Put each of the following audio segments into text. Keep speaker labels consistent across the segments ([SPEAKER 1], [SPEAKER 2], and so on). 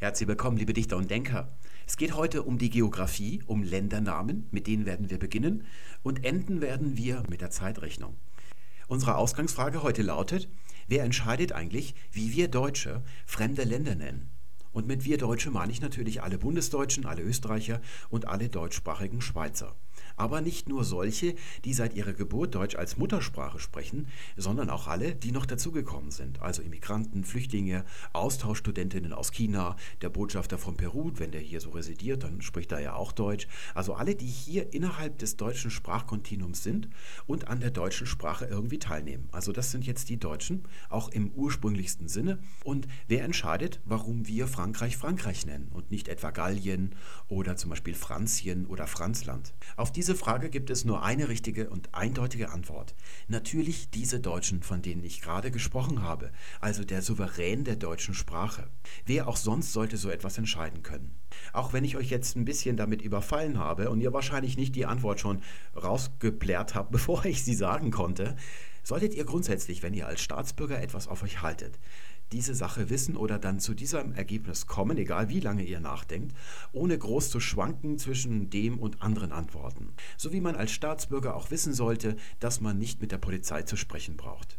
[SPEAKER 1] Herzlich willkommen, liebe Dichter und Denker. Es geht heute um die Geografie, um Ländernamen, mit denen werden wir beginnen und enden werden wir mit der Zeitrechnung. Unsere Ausgangsfrage heute lautet, wer entscheidet eigentlich, wie wir Deutsche fremde Länder nennen? Und mit wir Deutsche meine ich natürlich alle Bundesdeutschen, alle Österreicher und alle deutschsprachigen Schweizer aber nicht nur solche, die seit ihrer Geburt Deutsch als Muttersprache sprechen, sondern auch alle, die noch dazugekommen sind, also Immigranten, Flüchtlinge, Austauschstudentinnen aus China, der Botschafter von Peru, wenn der hier so residiert, dann spricht er ja auch Deutsch. Also alle, die hier innerhalb des deutschen Sprachkontinuums sind und an der deutschen Sprache irgendwie teilnehmen. Also das sind jetzt die Deutschen, auch im ursprünglichsten Sinne. Und wer entscheidet, warum wir Frankreich Frankreich nennen und nicht etwa Gallien oder zum Beispiel Franzien oder Franzland? Auf diese diese Frage gibt es nur eine richtige und eindeutige Antwort. Natürlich diese Deutschen, von denen ich gerade gesprochen habe, also der Souverän der deutschen Sprache. Wer auch sonst sollte so etwas entscheiden können. Auch wenn ich euch jetzt ein bisschen damit überfallen habe und ihr wahrscheinlich nicht die Antwort schon rausgeplärt habt, bevor ich sie sagen konnte, solltet ihr grundsätzlich, wenn ihr als Staatsbürger etwas auf euch haltet, diese Sache wissen oder dann zu diesem Ergebnis kommen, egal wie lange ihr nachdenkt, ohne groß zu schwanken zwischen dem und anderen Antworten. So wie man als Staatsbürger auch wissen sollte, dass man nicht mit der Polizei zu sprechen braucht.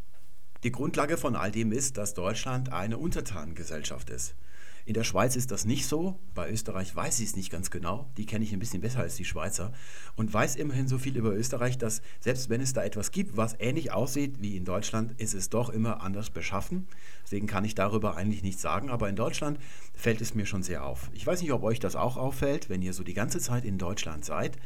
[SPEAKER 1] Die Grundlage von all dem ist, dass Deutschland eine Untertanengesellschaft ist. In der Schweiz ist das nicht so. Bei Österreich weiß ich es nicht ganz genau. Die kenne ich ein bisschen besser als die Schweizer. Und weiß immerhin so viel über Österreich, dass selbst wenn es da etwas gibt, was ähnlich aussieht wie in Deutschland, ist es doch immer anders beschaffen. Deswegen kann ich darüber eigentlich nichts sagen. Aber in Deutschland fällt es mir schon sehr auf. Ich weiß nicht, ob euch das auch auffällt, wenn ihr so die ganze Zeit in Deutschland seid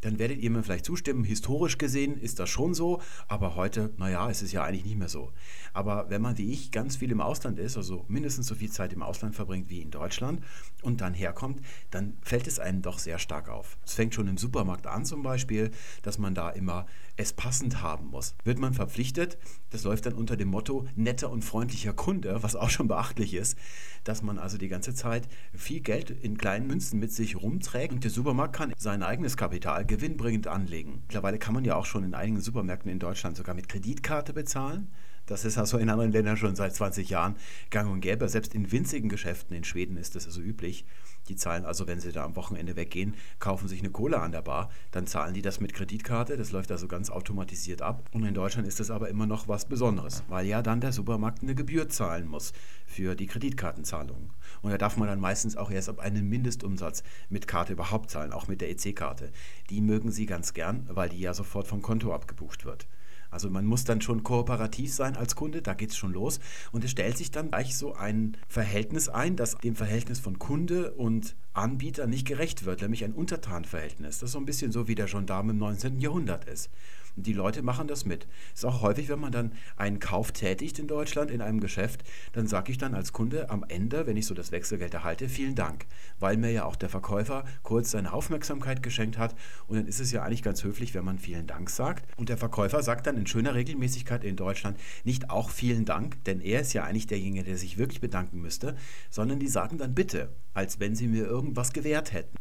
[SPEAKER 1] dann werdet ihr mir vielleicht zustimmen, historisch gesehen ist das schon so, aber heute, naja, ist es ja eigentlich nicht mehr so. Aber wenn man wie ich ganz viel im Ausland ist, also mindestens so viel Zeit im Ausland verbringt wie in Deutschland und dann herkommt, dann fällt es einem doch sehr stark auf. Es fängt schon im Supermarkt an zum Beispiel, dass man da immer es passend haben muss. Wird man verpflichtet, das läuft dann unter dem Motto netter und freundlicher Kunde, was auch schon beachtlich ist, dass man also die ganze Zeit viel Geld in kleinen Münzen mit sich rumträgt und der Supermarkt kann sein eigenes Kapital gewinnbringend anlegen. Mittlerweile kann man ja auch schon in einigen Supermärkten in Deutschland sogar mit Kreditkarte bezahlen. Das ist also in anderen Ländern schon seit 20 Jahren gang und gäbe. Selbst in winzigen Geschäften in Schweden ist das also üblich. Die zahlen also, wenn sie da am Wochenende weggehen, kaufen sich eine Cola an der Bar, dann zahlen die das mit Kreditkarte. Das läuft also ganz automatisiert ab. Und in Deutschland ist das aber immer noch was Besonderes, weil ja dann der Supermarkt eine Gebühr zahlen muss für die Kreditkartenzahlungen. Und da darf man dann meistens auch erst ab einem Mindestumsatz mit Karte überhaupt zahlen, auch mit der EC-Karte. Die mögen sie ganz gern, weil die ja sofort vom Konto abgebucht wird. Also man muss dann schon kooperativ sein als Kunde, da geht es schon los. Und es stellt sich dann gleich so ein Verhältnis ein, das dem Verhältnis von Kunde und Anbieter nicht gerecht wird, nämlich ein Untertanverhältnis. Das so ein bisschen so, wie der Gendarm im 19. Jahrhundert ist. Die Leute machen das mit. Es ist auch häufig, wenn man dann einen Kauf tätigt in Deutschland in einem Geschäft, dann sage ich dann als Kunde am Ende, wenn ich so das Wechselgeld erhalte, vielen Dank, weil mir ja auch der Verkäufer kurz seine Aufmerksamkeit geschenkt hat. Und dann ist es ja eigentlich ganz höflich, wenn man vielen Dank sagt. Und der Verkäufer sagt dann in schöner Regelmäßigkeit in Deutschland nicht auch vielen Dank, denn er ist ja eigentlich derjenige, der sich wirklich bedanken müsste, sondern die sagen dann bitte, als wenn sie mir irgendwas gewährt hätten.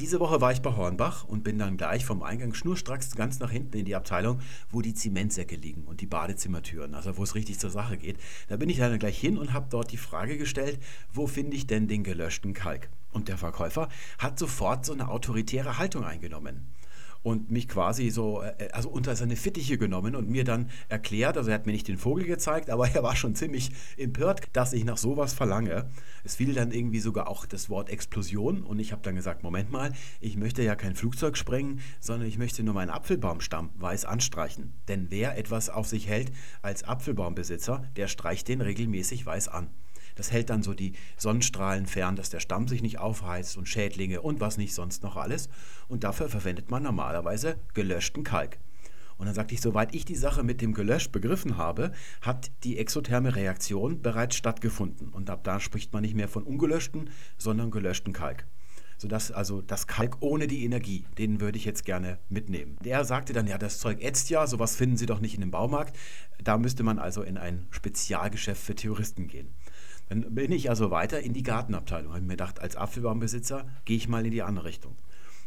[SPEAKER 1] Diese Woche war ich bei Hornbach und bin dann gleich vom Eingang schnurstracks ganz nach hinten in die Abteilung, wo die Zementsäcke liegen und die Badezimmertüren, also wo es richtig zur Sache geht. Da bin ich dann gleich hin und habe dort die Frage gestellt, wo finde ich denn den gelöschten Kalk? Und der Verkäufer hat sofort so eine autoritäre Haltung eingenommen und mich quasi so, äh, also unter seine Fittiche genommen und mir dann erklärt, also er hat mir nicht den Vogel gezeigt, aber er war schon ziemlich empört, dass ich nach sowas verlange. Es fiel dann irgendwie sogar auch das Wort Explosion und ich habe dann gesagt, Moment mal, ich möchte ja kein Flugzeug sprengen, sondern ich möchte nur meinen Apfelbaumstamm weiß anstreichen. Denn wer etwas auf sich hält als Apfelbaumbesitzer, der streicht den regelmäßig weiß an. Das hält dann so die Sonnenstrahlen fern, dass der Stamm sich nicht aufheizt und Schädlinge und was nicht sonst noch alles. Und dafür verwendet man normalerweise gelöschten Kalk. Und dann sagte ich, soweit ich die Sache mit dem Gelöscht begriffen habe, hat die exotherme Reaktion bereits stattgefunden. Und ab da spricht man nicht mehr von ungelöschten, sondern gelöschten Kalk. Sodass also das Kalk ohne die Energie, den würde ich jetzt gerne mitnehmen. Der sagte dann, ja, das Zeug ätzt ja, sowas finden Sie doch nicht in dem Baumarkt. Da müsste man also in ein Spezialgeschäft für Theoristen gehen. Dann bin ich also weiter in die Gartenabteilung. Habe mir gedacht, als Apfelbaumbesitzer gehe ich mal in die andere Richtung.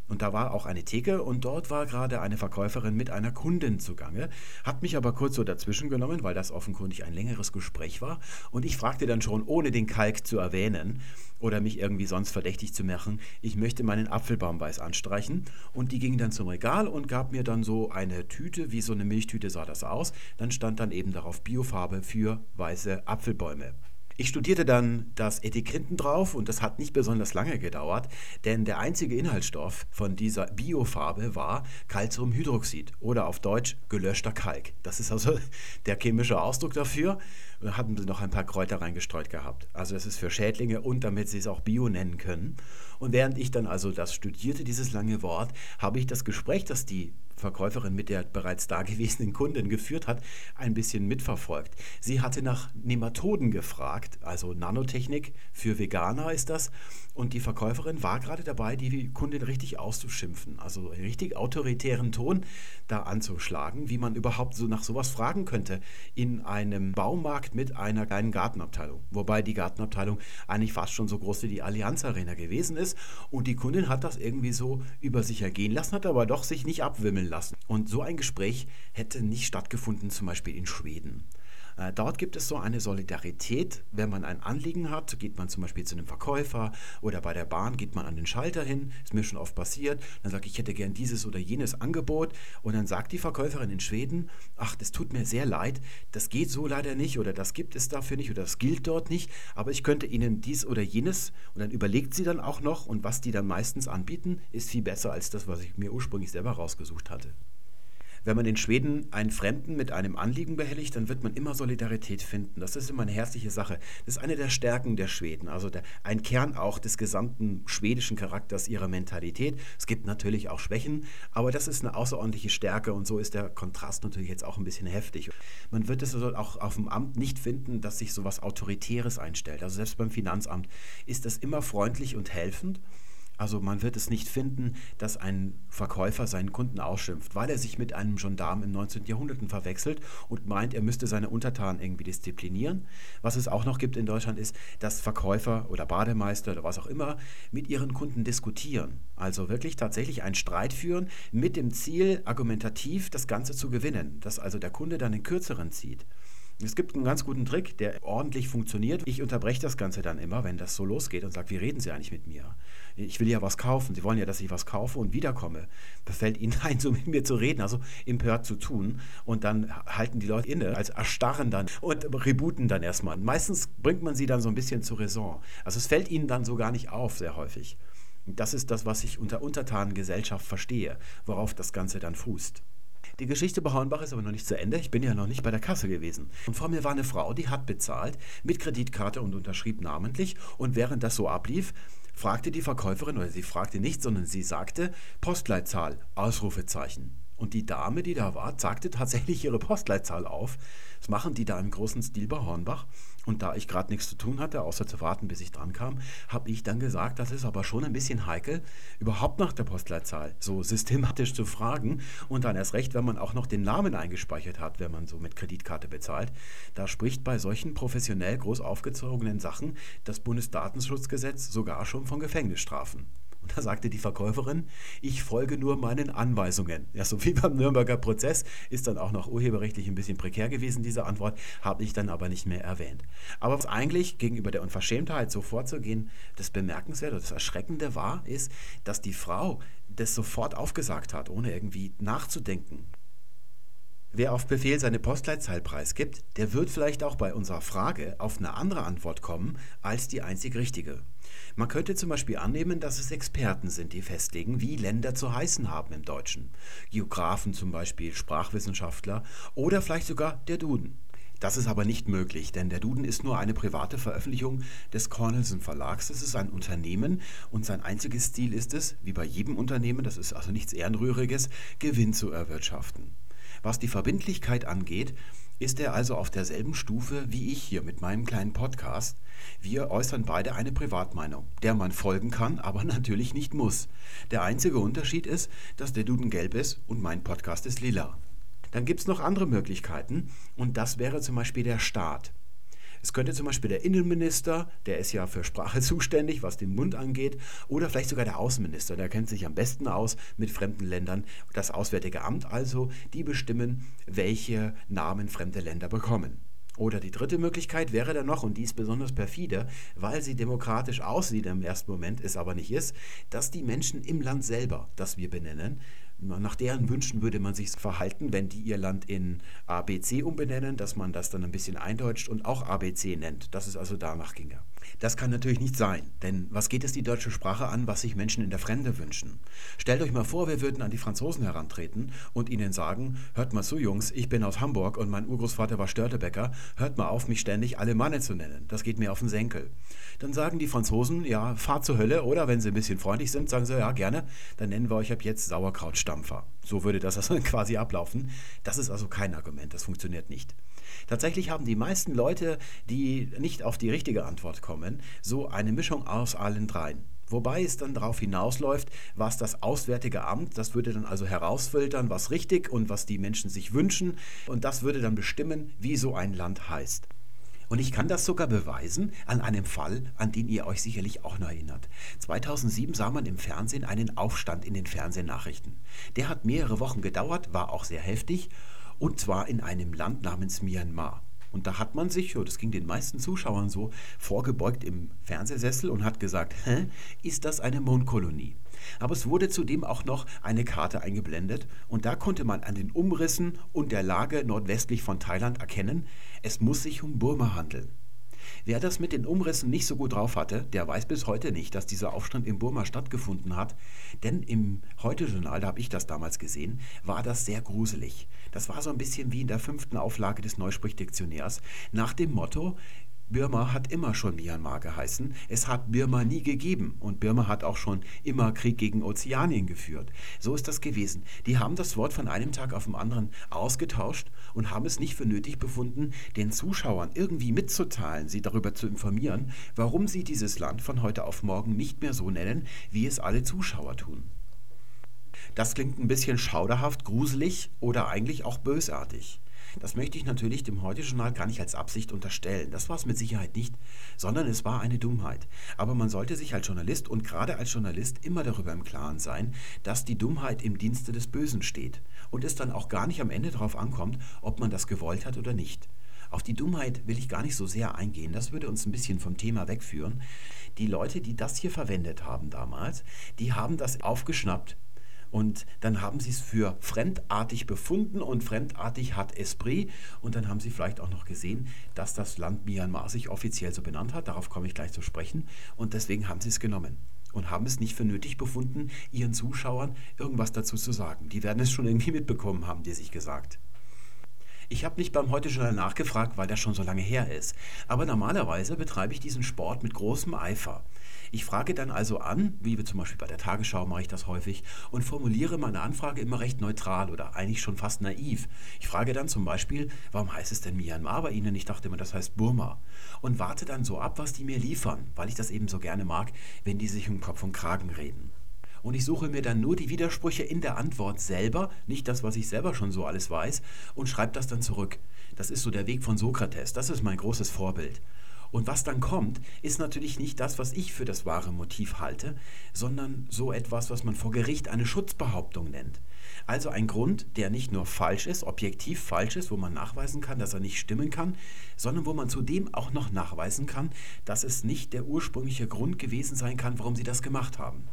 [SPEAKER 1] Und da war auch eine Theke und dort war gerade eine Verkäuferin mit einer Kundin zugange, hat mich aber kurz so dazwischen genommen, weil das offenkundig ein längeres Gespräch war. Und ich fragte dann schon, ohne den Kalk zu erwähnen oder mich irgendwie sonst verdächtig zu machen, ich möchte meinen Apfelbaum weiß anstreichen. Und die ging dann zum Regal und gab mir dann so eine Tüte, wie so eine Milchtüte sah das aus. Dann stand dann eben darauf Biofarbe für weiße Apfelbäume. Ich studierte dann das Etikett drauf und das hat nicht besonders lange gedauert, denn der einzige Inhaltsstoff von dieser Biofarbe war Calciumhydroxid oder auf Deutsch gelöschter Kalk. Das ist also der chemische Ausdruck dafür. Da hatten sie noch ein paar Kräuter reingestreut gehabt. Also das ist für Schädlinge und damit sie es auch Bio nennen können. Und während ich dann also das studierte, dieses lange Wort, habe ich das Gespräch, das die Verkäuferin mit der bereits dagewesenen Kundin geführt hat, ein bisschen mitverfolgt. Sie hatte nach Nematoden gefragt, also Nanotechnik für Veganer ist das. Und die Verkäuferin war gerade dabei, die Kundin richtig auszuschimpfen, also richtig autoritären Ton da anzuschlagen, wie man überhaupt so nach sowas fragen könnte in einem Baumarkt mit einer kleinen Gartenabteilung. Wobei die Gartenabteilung eigentlich fast schon so groß wie die Allianz Arena gewesen ist. Und die Kundin hat das irgendwie so über sich ergehen lassen, hat aber doch sich nicht abwimmeln lassen. Und so ein Gespräch hätte nicht stattgefunden, zum Beispiel in Schweden. Äh, dort gibt es so eine Solidarität. Wenn man ein Anliegen hat, geht man zum Beispiel zu einem Verkäufer oder bei der Bahn geht man an den Schalter hin. Ist mir schon oft passiert. Dann sage ich, ich hätte gern dieses oder jenes Angebot. Und dann sagt die Verkäuferin in Schweden, ach, das tut mir sehr leid, das geht so leider nicht oder das gibt es dafür nicht oder das gilt dort nicht. Aber ich könnte Ihnen dies oder jenes. Und dann überlegt sie dann auch noch und was die dann meistens anbieten, ist viel besser als das, was ich mir ursprünglich selber rausgesucht hatte. Wenn man in Schweden einen Fremden mit einem Anliegen behelligt, dann wird man immer Solidarität finden. Das ist immer eine herzliche Sache. Das ist eine der Stärken der Schweden, also der, ein Kern auch des gesamten schwedischen Charakters, ihrer Mentalität. Es gibt natürlich auch Schwächen, aber das ist eine außerordentliche Stärke und so ist der Kontrast natürlich jetzt auch ein bisschen heftig. Man wird es also auch auf dem Amt nicht finden, dass sich so etwas Autoritäres einstellt. Also selbst beim Finanzamt ist das immer freundlich und helfend. Also man wird es nicht finden, dass ein Verkäufer seinen Kunden ausschimpft, weil er sich mit einem Gendarm im 19. Jahrhundert verwechselt und meint, er müsste seine Untertanen irgendwie disziplinieren. Was es auch noch gibt in Deutschland ist, dass Verkäufer oder Bademeister oder was auch immer mit ihren Kunden diskutieren. Also wirklich tatsächlich einen Streit führen mit dem Ziel, argumentativ das Ganze zu gewinnen, dass also der Kunde dann den kürzeren zieht. Es gibt einen ganz guten Trick, der ordentlich funktioniert. Ich unterbreche das Ganze dann immer, wenn das so losgeht und sage, wie reden Sie eigentlich mit mir? Ich will ja was kaufen. Sie wollen ja, dass ich was kaufe und wiederkomme. Da fällt Ihnen ein, so mit mir zu reden, also empört zu tun. Und dann halten die Leute inne, als erstarren dann und rebooten dann erstmal. Meistens bringt man sie dann so ein bisschen zur Raison. Also es fällt ihnen dann so gar nicht auf, sehr häufig. Und das ist das, was ich unter Untertanengesellschaft verstehe, worauf das Ganze dann fußt. Die Geschichte bei Hornbach ist aber noch nicht zu Ende. Ich bin ja noch nicht bei der Kasse gewesen. Und vor mir war eine Frau, die hat bezahlt mit Kreditkarte und unterschrieb namentlich. Und während das so ablief, fragte die Verkäuferin, oder sie fragte nicht, sondern sie sagte Postleitzahl, Ausrufezeichen. Und die Dame, die da war, sagte tatsächlich ihre Postleitzahl auf. Das machen die da im großen Stil bei Hornbach. Und da ich gerade nichts zu tun hatte, außer zu warten, bis ich dran kam, habe ich dann gesagt, das ist aber schon ein bisschen heikel, überhaupt nach der Postleitzahl so systematisch zu fragen. Und dann erst recht, wenn man auch noch den Namen eingespeichert hat, wenn man so mit Kreditkarte bezahlt. Da spricht bei solchen professionell groß aufgezogenen Sachen das Bundesdatenschutzgesetz sogar schon von Gefängnisstrafen. Da sagte die Verkäuferin, ich folge nur meinen Anweisungen. Ja, so wie beim Nürnberger Prozess ist dann auch noch urheberrechtlich ein bisschen prekär gewesen, diese Antwort, habe ich dann aber nicht mehr erwähnt. Aber was eigentlich gegenüber der Unverschämtheit so vorzugehen, das Bemerkenswerte, das Erschreckende war, ist, dass die Frau das sofort aufgesagt hat, ohne irgendwie nachzudenken. Wer auf Befehl seine Postleitzahl preisgibt, der wird vielleicht auch bei unserer Frage auf eine andere Antwort kommen als die einzig richtige. Man könnte zum Beispiel annehmen, dass es Experten sind, die festlegen, wie Länder zu heißen haben im Deutschen. Geografen zum Beispiel, Sprachwissenschaftler oder vielleicht sogar der Duden. Das ist aber nicht möglich, denn der Duden ist nur eine private Veröffentlichung des Cornelsen Verlags. Das ist ein Unternehmen und sein einziges Ziel ist es, wie bei jedem Unternehmen, das ist also nichts Ehrenrühriges, Gewinn zu erwirtschaften. Was die Verbindlichkeit angeht, ist er also auf derselben Stufe wie ich hier mit meinem kleinen Podcast. Wir äußern beide eine Privatmeinung, der man folgen kann, aber natürlich nicht muss. Der einzige Unterschied ist, dass der Duden gelb ist und mein Podcast ist lila. Dann gibt es noch andere Möglichkeiten und das wäre zum Beispiel der Staat. Es könnte zum Beispiel der Innenminister, der ist ja für Sprache zuständig, was den Mund angeht, oder vielleicht sogar der Außenminister, der kennt sich am besten aus mit fremden Ländern. Das Auswärtige Amt also, die bestimmen, welche Namen fremde Länder bekommen. Oder die dritte Möglichkeit wäre dann noch, und die ist besonders perfide, weil sie demokratisch aussieht im ersten Moment, es aber nicht ist, dass die Menschen im Land selber, das wir benennen, nach deren Wünschen würde man sich verhalten, wenn die ihr Land in ABC umbenennen, dass man das dann ein bisschen eindeutscht und auch ABC nennt, dass es also danach ginge. Das kann natürlich nicht sein, denn was geht es die deutsche Sprache an, was sich Menschen in der Fremde wünschen? Stellt euch mal vor, wir würden an die Franzosen herantreten und ihnen sagen, hört mal zu Jungs, ich bin aus Hamburg und mein Urgroßvater war Störtebäcker, hört mal auf, mich ständig alle Manne zu nennen, das geht mir auf den Senkel. Dann sagen die Franzosen, ja, fahrt zur Hölle oder wenn sie ein bisschen freundlich sind, sagen sie, ja, gerne, dann nennen wir euch ab jetzt Sauerkrautstampfer. So würde das also quasi ablaufen. Das ist also kein Argument, das funktioniert nicht. Tatsächlich haben die meisten Leute, die nicht auf die richtige Antwort kommen, so eine Mischung aus allen dreien. Wobei es dann darauf hinausläuft, was das Auswärtige Amt, das würde dann also herausfiltern, was richtig und was die Menschen sich wünschen. Und das würde dann bestimmen, wie so ein Land heißt. Und ich kann das sogar beweisen an einem Fall, an den ihr euch sicherlich auch noch erinnert. 2007 sah man im Fernsehen einen Aufstand in den Fernsehnachrichten. Der hat mehrere Wochen gedauert, war auch sehr heftig und zwar in einem Land namens Myanmar. Und da hat man sich, das ging den meisten Zuschauern so, vorgebeugt im Fernsehsessel und hat gesagt, hä, ist das eine Mondkolonie? Aber es wurde zudem auch noch eine Karte eingeblendet und da konnte man an den Umrissen und der Lage nordwestlich von Thailand erkennen, es muss sich um Burma handeln. Wer das mit den Umrissen nicht so gut drauf hatte, der weiß bis heute nicht, dass dieser Aufstand in Burma stattgefunden hat. Denn im Heute-Journal, da habe ich das damals gesehen, war das sehr gruselig. Das war so ein bisschen wie in der fünften Auflage des Neusprichdiktionärs nach dem Motto, Birma hat immer schon Myanmar geheißen. Es hat Birma nie gegeben. Und Birma hat auch schon immer Krieg gegen Ozeanien geführt. So ist das gewesen. Die haben das Wort von einem Tag auf den anderen ausgetauscht und haben es nicht für nötig befunden, den Zuschauern irgendwie mitzuteilen, sie darüber zu informieren, warum sie dieses Land von heute auf morgen nicht mehr so nennen, wie es alle Zuschauer tun. Das klingt ein bisschen schauderhaft, gruselig oder eigentlich auch bösartig. Das möchte ich natürlich dem Heute-Journal gar nicht als Absicht unterstellen. Das war es mit Sicherheit nicht, sondern es war eine Dummheit. Aber man sollte sich als Journalist und gerade als Journalist immer darüber im Klaren sein, dass die Dummheit im Dienste des Bösen steht und es dann auch gar nicht am Ende darauf ankommt, ob man das gewollt hat oder nicht. Auf die Dummheit will ich gar nicht so sehr eingehen, das würde uns ein bisschen vom Thema wegführen. Die Leute, die das hier verwendet haben damals, die haben das aufgeschnappt und dann haben sie es für fremdartig befunden und fremdartig hat Esprit. Und dann haben sie vielleicht auch noch gesehen, dass das Land Myanmar sich offiziell so benannt hat. Darauf komme ich gleich zu sprechen. Und deswegen haben sie es genommen und haben es nicht für nötig befunden, ihren Zuschauern irgendwas dazu zu sagen. Die werden es schon irgendwie mitbekommen haben, die sich gesagt. Ich habe nicht beim Heute-Journal nachgefragt, weil das schon so lange her ist. Aber normalerweise betreibe ich diesen Sport mit großem Eifer. Ich frage dann also an, wie zum Beispiel bei der Tagesschau mache ich das häufig, und formuliere meine Anfrage immer recht neutral oder eigentlich schon fast naiv. Ich frage dann zum Beispiel, warum heißt es denn Myanmar bei Ihnen? Ich dachte immer, das heißt Burma. Und warte dann so ab, was die mir liefern, weil ich das eben so gerne mag, wenn die sich um Kopf und Kragen reden und ich suche mir dann nur die Widersprüche in der Antwort selber, nicht das, was ich selber schon so alles weiß, und schreibe das dann zurück. Das ist so der Weg von Sokrates, das ist mein großes Vorbild. Und was dann kommt, ist natürlich nicht das, was ich für das wahre Motiv halte, sondern so etwas, was man vor Gericht eine Schutzbehauptung nennt. Also ein Grund, der nicht nur falsch ist, objektiv falsch ist, wo man nachweisen kann, dass er nicht stimmen kann, sondern wo man zudem auch noch nachweisen kann, dass es nicht der ursprüngliche Grund gewesen sein kann, warum sie das gemacht haben.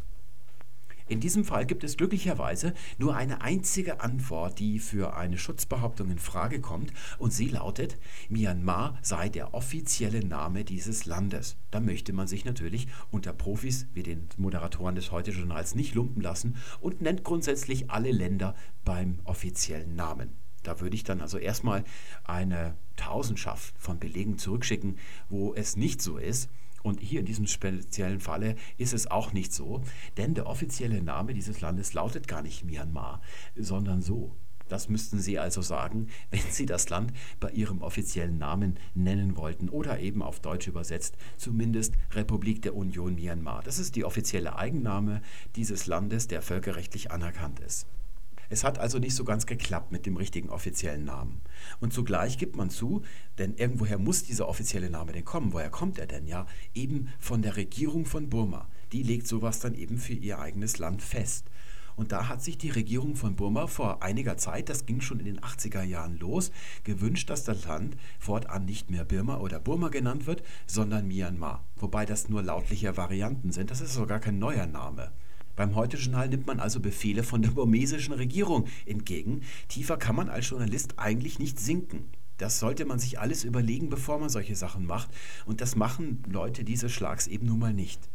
[SPEAKER 1] In diesem Fall gibt es glücklicherweise nur eine einzige Antwort, die für eine Schutzbehauptung in Frage kommt, und sie lautet, Myanmar sei der offizielle Name dieses Landes. Da möchte man sich natürlich unter Profis wie den Moderatoren des Heute-Journals nicht lumpen lassen und nennt grundsätzlich alle Länder beim offiziellen Namen. Da würde ich dann also erstmal eine Tausendschaft von Belegen zurückschicken, wo es nicht so ist. Und hier in diesem speziellen Falle ist es auch nicht so, denn der offizielle Name dieses Landes lautet gar nicht Myanmar, sondern so. Das müssten Sie also sagen, wenn Sie das Land bei Ihrem offiziellen Namen nennen wollten oder eben auf Deutsch übersetzt, zumindest Republik der Union Myanmar. Das ist die offizielle Eigenname dieses Landes, der völkerrechtlich anerkannt ist. Es hat also nicht so ganz geklappt mit dem richtigen offiziellen Namen. Und zugleich gibt man zu, denn irgendwoher muss dieser offizielle Name denn kommen. Woher kommt er denn? Ja, eben von der Regierung von Burma. Die legt sowas dann eben für ihr eigenes Land fest. Und da hat sich die Regierung von Burma vor einiger Zeit, das ging schon in den 80er Jahren los, gewünscht, dass das Land fortan nicht mehr Birma oder Burma genannt wird, sondern Myanmar. Wobei das nur lautliche Varianten sind, das ist sogar kein neuer Name. Beim Heute-Journal nimmt man also Befehle von der burmesischen Regierung entgegen. Tiefer kann man als Journalist eigentlich nicht sinken. Das sollte man sich alles überlegen, bevor man solche Sachen macht. Und das machen Leute dieses Schlags eben nun mal nicht.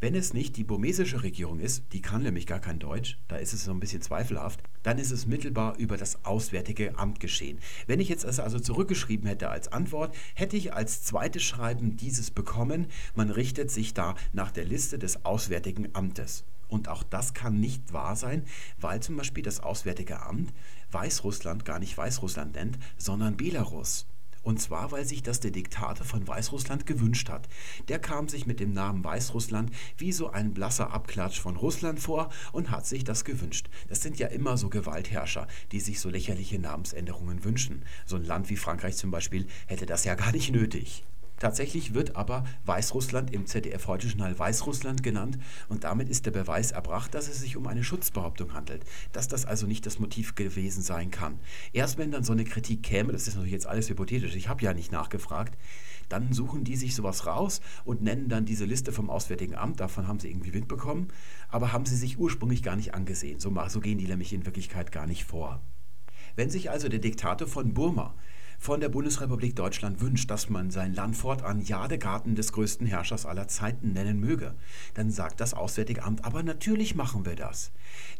[SPEAKER 1] Wenn es nicht die burmesische Regierung ist, die kann nämlich gar kein Deutsch, da ist es so ein bisschen zweifelhaft, dann ist es mittelbar über das Auswärtige Amt geschehen. Wenn ich jetzt also zurückgeschrieben hätte als Antwort, hätte ich als zweites Schreiben dieses bekommen, man richtet sich da nach der Liste des Auswärtigen Amtes. Und auch das kann nicht wahr sein, weil zum Beispiel das Auswärtige Amt Weißrussland gar nicht Weißrussland nennt, sondern Belarus. Und zwar, weil sich das der Diktator von Weißrussland gewünscht hat. Der kam sich mit dem Namen Weißrussland wie so ein blasser Abklatsch von Russland vor und hat sich das gewünscht. Das sind ja immer so Gewaltherrscher, die sich so lächerliche Namensänderungen wünschen. So ein Land wie Frankreich zum Beispiel hätte das ja gar nicht nötig. Tatsächlich wird aber Weißrussland im ZDF heute Journal Weißrussland genannt und damit ist der Beweis erbracht, dass es sich um eine Schutzbehauptung handelt, dass das also nicht das Motiv gewesen sein kann. Erst wenn dann so eine Kritik käme, das ist natürlich jetzt alles hypothetisch, ich habe ja nicht nachgefragt, dann suchen die sich sowas raus und nennen dann diese Liste vom Auswärtigen Amt, davon haben sie irgendwie Wind bekommen, aber haben sie sich ursprünglich gar nicht angesehen. So, so gehen die nämlich in Wirklichkeit gar nicht vor. Wenn sich also der Diktator von Burma von der Bundesrepublik Deutschland wünscht, dass man sein Land fortan Jadegarten des größten Herrschers aller Zeiten nennen möge, dann sagt das Auswärtige Amt, aber natürlich machen wir das.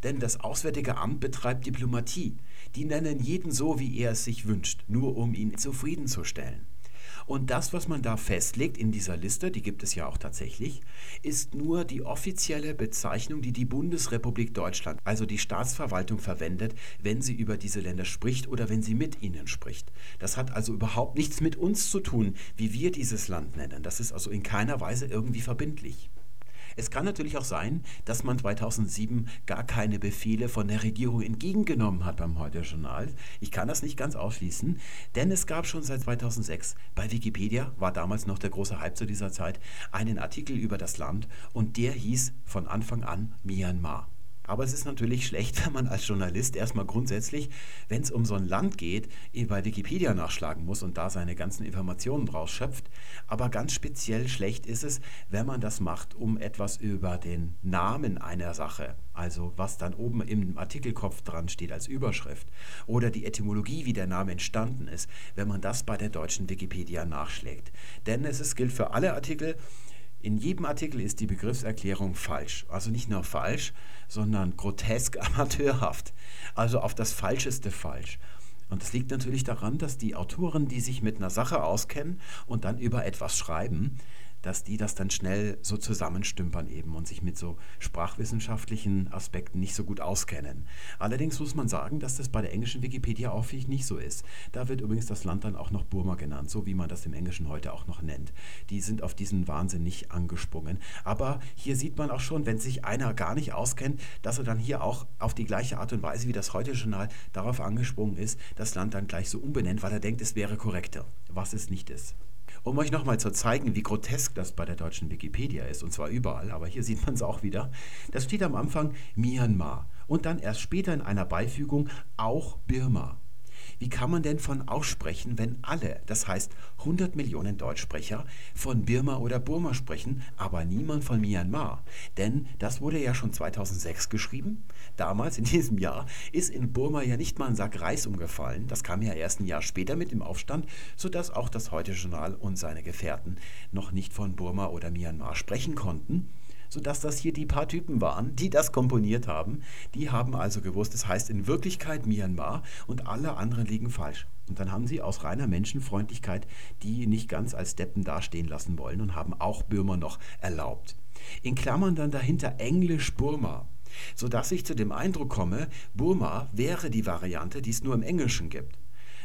[SPEAKER 1] Denn das Auswärtige Amt betreibt Diplomatie. Die nennen jeden so, wie er es sich wünscht, nur um ihn zufriedenzustellen. Und das, was man da festlegt in dieser Liste, die gibt es ja auch tatsächlich, ist nur die offizielle Bezeichnung, die die Bundesrepublik Deutschland, also die Staatsverwaltung, verwendet, wenn sie über diese Länder spricht oder wenn sie mit ihnen spricht. Das hat also überhaupt nichts mit uns zu tun, wie wir dieses Land nennen. Das ist also in keiner Weise irgendwie verbindlich. Es kann natürlich auch sein, dass man 2007 gar keine Befehle von der Regierung entgegengenommen hat beim Heute-Journal. Ich kann das nicht ganz ausschließen, denn es gab schon seit 2006 bei Wikipedia, war damals noch der große Hype zu dieser Zeit, einen Artikel über das Land und der hieß von Anfang an Myanmar. Aber es ist natürlich schlecht, wenn man als Journalist erstmal grundsätzlich, wenn es um so ein Land geht, eh bei Wikipedia nachschlagen muss und da seine ganzen Informationen draus schöpft. Aber ganz speziell schlecht ist es, wenn man das macht, um etwas über den Namen einer Sache, also was dann oben im Artikelkopf dran steht als Überschrift, oder die Etymologie, wie der Name entstanden ist, wenn man das bei der deutschen Wikipedia nachschlägt. Denn es ist, gilt für alle Artikel, in jedem Artikel ist die Begriffserklärung falsch. Also nicht nur falsch, sondern grotesk amateurhaft. Also auf das Falscheste falsch. Und das liegt natürlich daran, dass die Autoren, die sich mit einer Sache auskennen und dann über etwas schreiben, dass die das dann schnell so zusammenstümpern eben und sich mit so sprachwissenschaftlichen Aspekten nicht so gut auskennen. Allerdings muss man sagen, dass das bei der englischen Wikipedia auch nicht so ist. Da wird übrigens das Land dann auch noch Burma genannt, so wie man das im Englischen heute auch noch nennt. Die sind auf diesen Wahnsinn nicht angesprungen. Aber hier sieht man auch schon, wenn sich einer gar nicht auskennt, dass er dann hier auch auf die gleiche Art und Weise wie das Heute-Journal darauf angesprungen ist, das Land dann gleich so umbenennt, weil er denkt, es wäre korrekter, was es nicht ist. Um euch nochmal zu zeigen, wie grotesk das bei der deutschen Wikipedia ist, und zwar überall, aber hier sieht man es auch wieder, das steht am Anfang Myanmar und dann erst später in einer Beifügung auch Birma. Wie kann man denn von aussprechen, wenn alle, das heißt 100 Millionen Deutschsprecher, von Birma oder Burma sprechen, aber niemand von Myanmar? Denn das wurde ja schon 2006 geschrieben. Damals, in diesem Jahr, ist in Burma ja nicht mal ein Sack Reis umgefallen. Das kam ja erst ein Jahr später mit dem Aufstand, sodass auch das Heute-Journal und seine Gefährten noch nicht von Burma oder Myanmar sprechen konnten sodass das hier die paar Typen waren, die das komponiert haben. Die haben also gewusst, es das heißt in Wirklichkeit Myanmar und alle anderen liegen falsch. Und dann haben sie aus reiner Menschenfreundlichkeit die nicht ganz als Deppen dastehen lassen wollen und haben auch Birma noch erlaubt. In Klammern dann dahinter Englisch Burma, sodass ich zu dem Eindruck komme, Burma wäre die Variante, die es nur im Englischen gibt.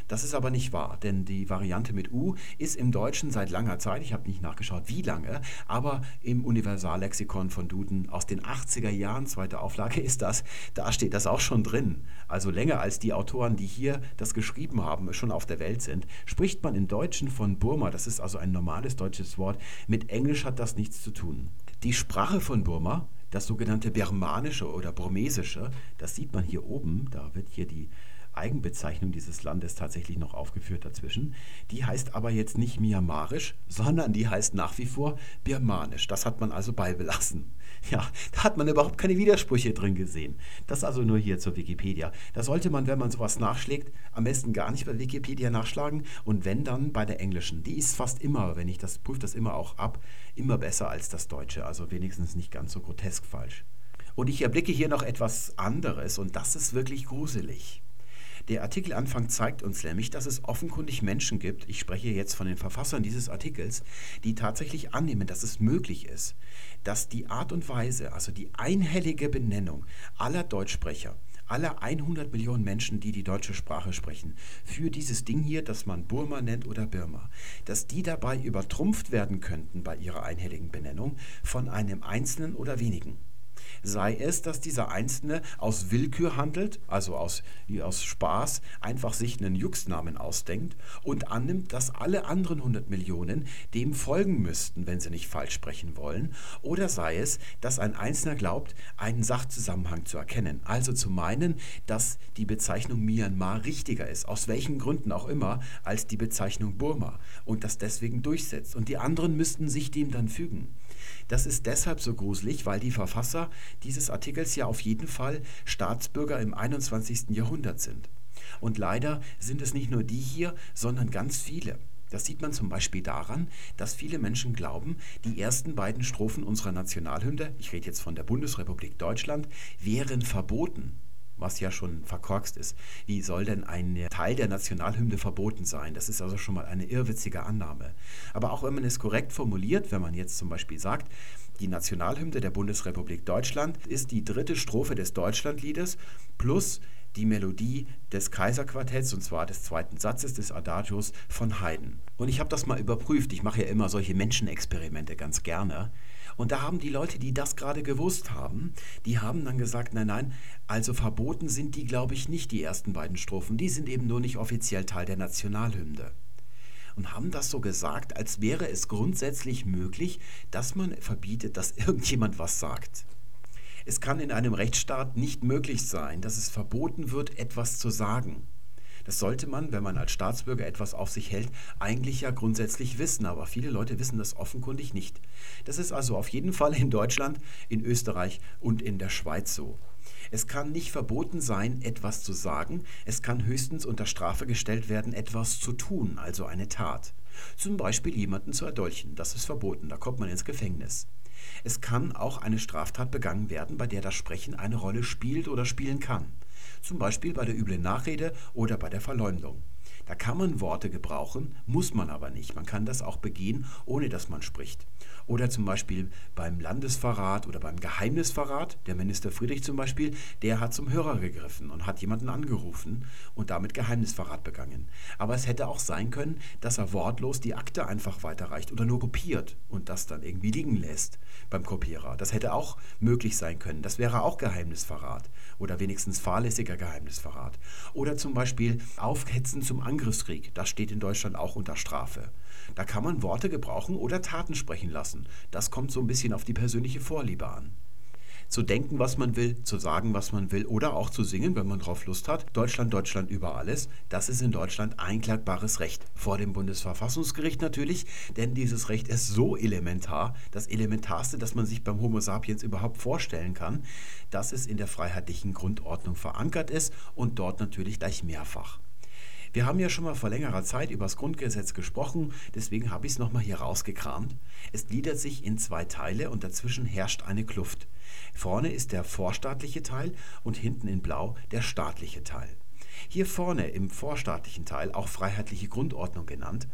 [SPEAKER 1] Das ist aber nicht wahr, denn die Variante mit U ist im Deutschen seit langer Zeit, ich habe nicht nachgeschaut, wie lange, aber im Universallexikon von Duden aus den 80er Jahren, zweite Auflage ist das, da steht das auch schon drin. Also länger als die Autoren, die hier das geschrieben haben, schon auf der Welt sind, spricht man im Deutschen von Burma, das ist also ein normales deutsches Wort, mit Englisch hat das nichts zu tun. Die Sprache von Burma, das sogenannte Birmanische oder Burmesische, das sieht man hier oben, da wird hier die Eigenbezeichnung dieses Landes tatsächlich noch aufgeführt dazwischen. Die heißt aber jetzt nicht Myanmarisch, sondern die heißt nach wie vor Birmanisch. Das hat man also beibelassen. Ja, da hat man überhaupt keine Widersprüche drin gesehen. Das also nur hier zur Wikipedia. Da sollte man, wenn man sowas nachschlägt, am besten gar nicht bei Wikipedia nachschlagen und wenn dann bei der englischen. Die ist fast immer, wenn ich das prüfe das immer auch ab, immer besser als das deutsche, also wenigstens nicht ganz so grotesk falsch. Und ich erblicke hier noch etwas anderes und das ist wirklich gruselig. Der Artikelanfang zeigt uns nämlich, dass es offenkundig Menschen gibt, ich spreche jetzt von den Verfassern dieses Artikels, die tatsächlich annehmen, dass es möglich ist, dass die Art und Weise, also die einhellige Benennung aller Deutschsprecher, aller 100 Millionen Menschen, die die deutsche Sprache sprechen, für dieses Ding hier, das man Burma nennt oder Birma, dass die dabei übertrumpft werden könnten bei ihrer einhelligen Benennung von einem Einzelnen oder wenigen sei es, dass dieser Einzelne aus Willkür handelt, also aus, aus Spaß, einfach sich einen Juxnamen ausdenkt und annimmt, dass alle anderen 100 Millionen dem folgen müssten, wenn sie nicht falsch sprechen wollen, oder sei es, dass ein Einzelner glaubt, einen Sachzusammenhang zu erkennen, also zu meinen, dass die Bezeichnung Myanmar richtiger ist, aus welchen Gründen auch immer, als die Bezeichnung Burma und das deswegen durchsetzt. Und die anderen müssten sich dem dann fügen. Das ist deshalb so gruselig, weil die Verfasser dieses Artikels ja auf jeden Fall Staatsbürger im 21. Jahrhundert sind. Und leider sind es nicht nur die hier, sondern ganz viele. Das sieht man zum Beispiel daran, dass viele Menschen glauben, die ersten beiden Strophen unserer Nationalhymne, ich rede jetzt von der Bundesrepublik Deutschland, wären verboten was ja schon verkorkst ist. Wie soll denn ein Teil der Nationalhymne verboten sein? Das ist also schon mal eine irrwitzige Annahme. Aber auch wenn man es korrekt formuliert, wenn man jetzt zum Beispiel sagt, die Nationalhymne der Bundesrepublik Deutschland ist die dritte Strophe des Deutschlandliedes plus die Melodie des Kaiserquartetts, und zwar des zweiten Satzes des Adagios von Haydn. Und ich habe das mal überprüft. Ich mache ja immer solche Menschenexperimente ganz gerne. Und da haben die Leute, die das gerade gewusst haben, die haben dann gesagt, nein, nein, also verboten sind die, glaube ich, nicht die ersten beiden Strophen. Die sind eben nur nicht offiziell Teil der Nationalhymne. Und haben das so gesagt, als wäre es grundsätzlich möglich, dass man verbietet, dass irgendjemand was sagt. Es kann in einem Rechtsstaat nicht möglich sein, dass es verboten wird, etwas zu sagen. Das sollte man, wenn man als Staatsbürger etwas auf sich hält, eigentlich ja grundsätzlich wissen, aber viele Leute wissen das offenkundig nicht. Das ist also auf jeden Fall in Deutschland, in Österreich und in der Schweiz so. Es kann nicht verboten sein, etwas zu sagen, es kann höchstens unter Strafe gestellt werden, etwas zu tun, also eine Tat. Zum Beispiel jemanden zu erdolchen, das ist verboten, da kommt man ins Gefängnis. Es kann auch eine Straftat begangen werden, bei der das Sprechen eine Rolle spielt oder spielen kann zum Beispiel bei der üblen Nachrede oder bei der Verleumdung. Da kann man Worte gebrauchen, muss man aber nicht. Man kann das auch begehen, ohne dass man spricht. Oder zum Beispiel beim Landesverrat oder beim Geheimnisverrat. Der Minister Friedrich zum Beispiel, der hat zum Hörer gegriffen und hat jemanden angerufen und damit Geheimnisverrat begangen. Aber es hätte auch sein können, dass er wortlos die Akte einfach weiterreicht oder nur kopiert und das dann irgendwie liegen lässt beim Kopierer. Das hätte auch möglich sein können. Das wäre auch Geheimnisverrat oder wenigstens fahrlässiger Geheimnisverrat. Oder zum Beispiel Aufhetzen zum Angriffskrieg. Das steht in Deutschland auch unter Strafe. Da kann man Worte gebrauchen oder Taten sprechen lassen. Das kommt so ein bisschen auf die persönliche Vorliebe an zu denken, was man will, zu sagen, was man will oder auch zu singen, wenn man drauf Lust hat. Deutschland, Deutschland über alles. Das ist in Deutschland einklagbares Recht. Vor dem Bundesverfassungsgericht natürlich, denn dieses Recht ist so elementar, das Elementarste, das man sich beim Homo sapiens überhaupt vorstellen kann, dass es in der freiheitlichen Grundordnung verankert ist und dort natürlich gleich mehrfach. Wir haben ja schon mal vor längerer Zeit über das Grundgesetz gesprochen, deswegen habe ich es nochmal hier rausgekramt. Es gliedert sich in zwei Teile und dazwischen herrscht eine Kluft. Vorne ist der vorstaatliche Teil und hinten in Blau der staatliche Teil. Hier vorne im vorstaatlichen Teil, auch freiheitliche Grundordnung genannt,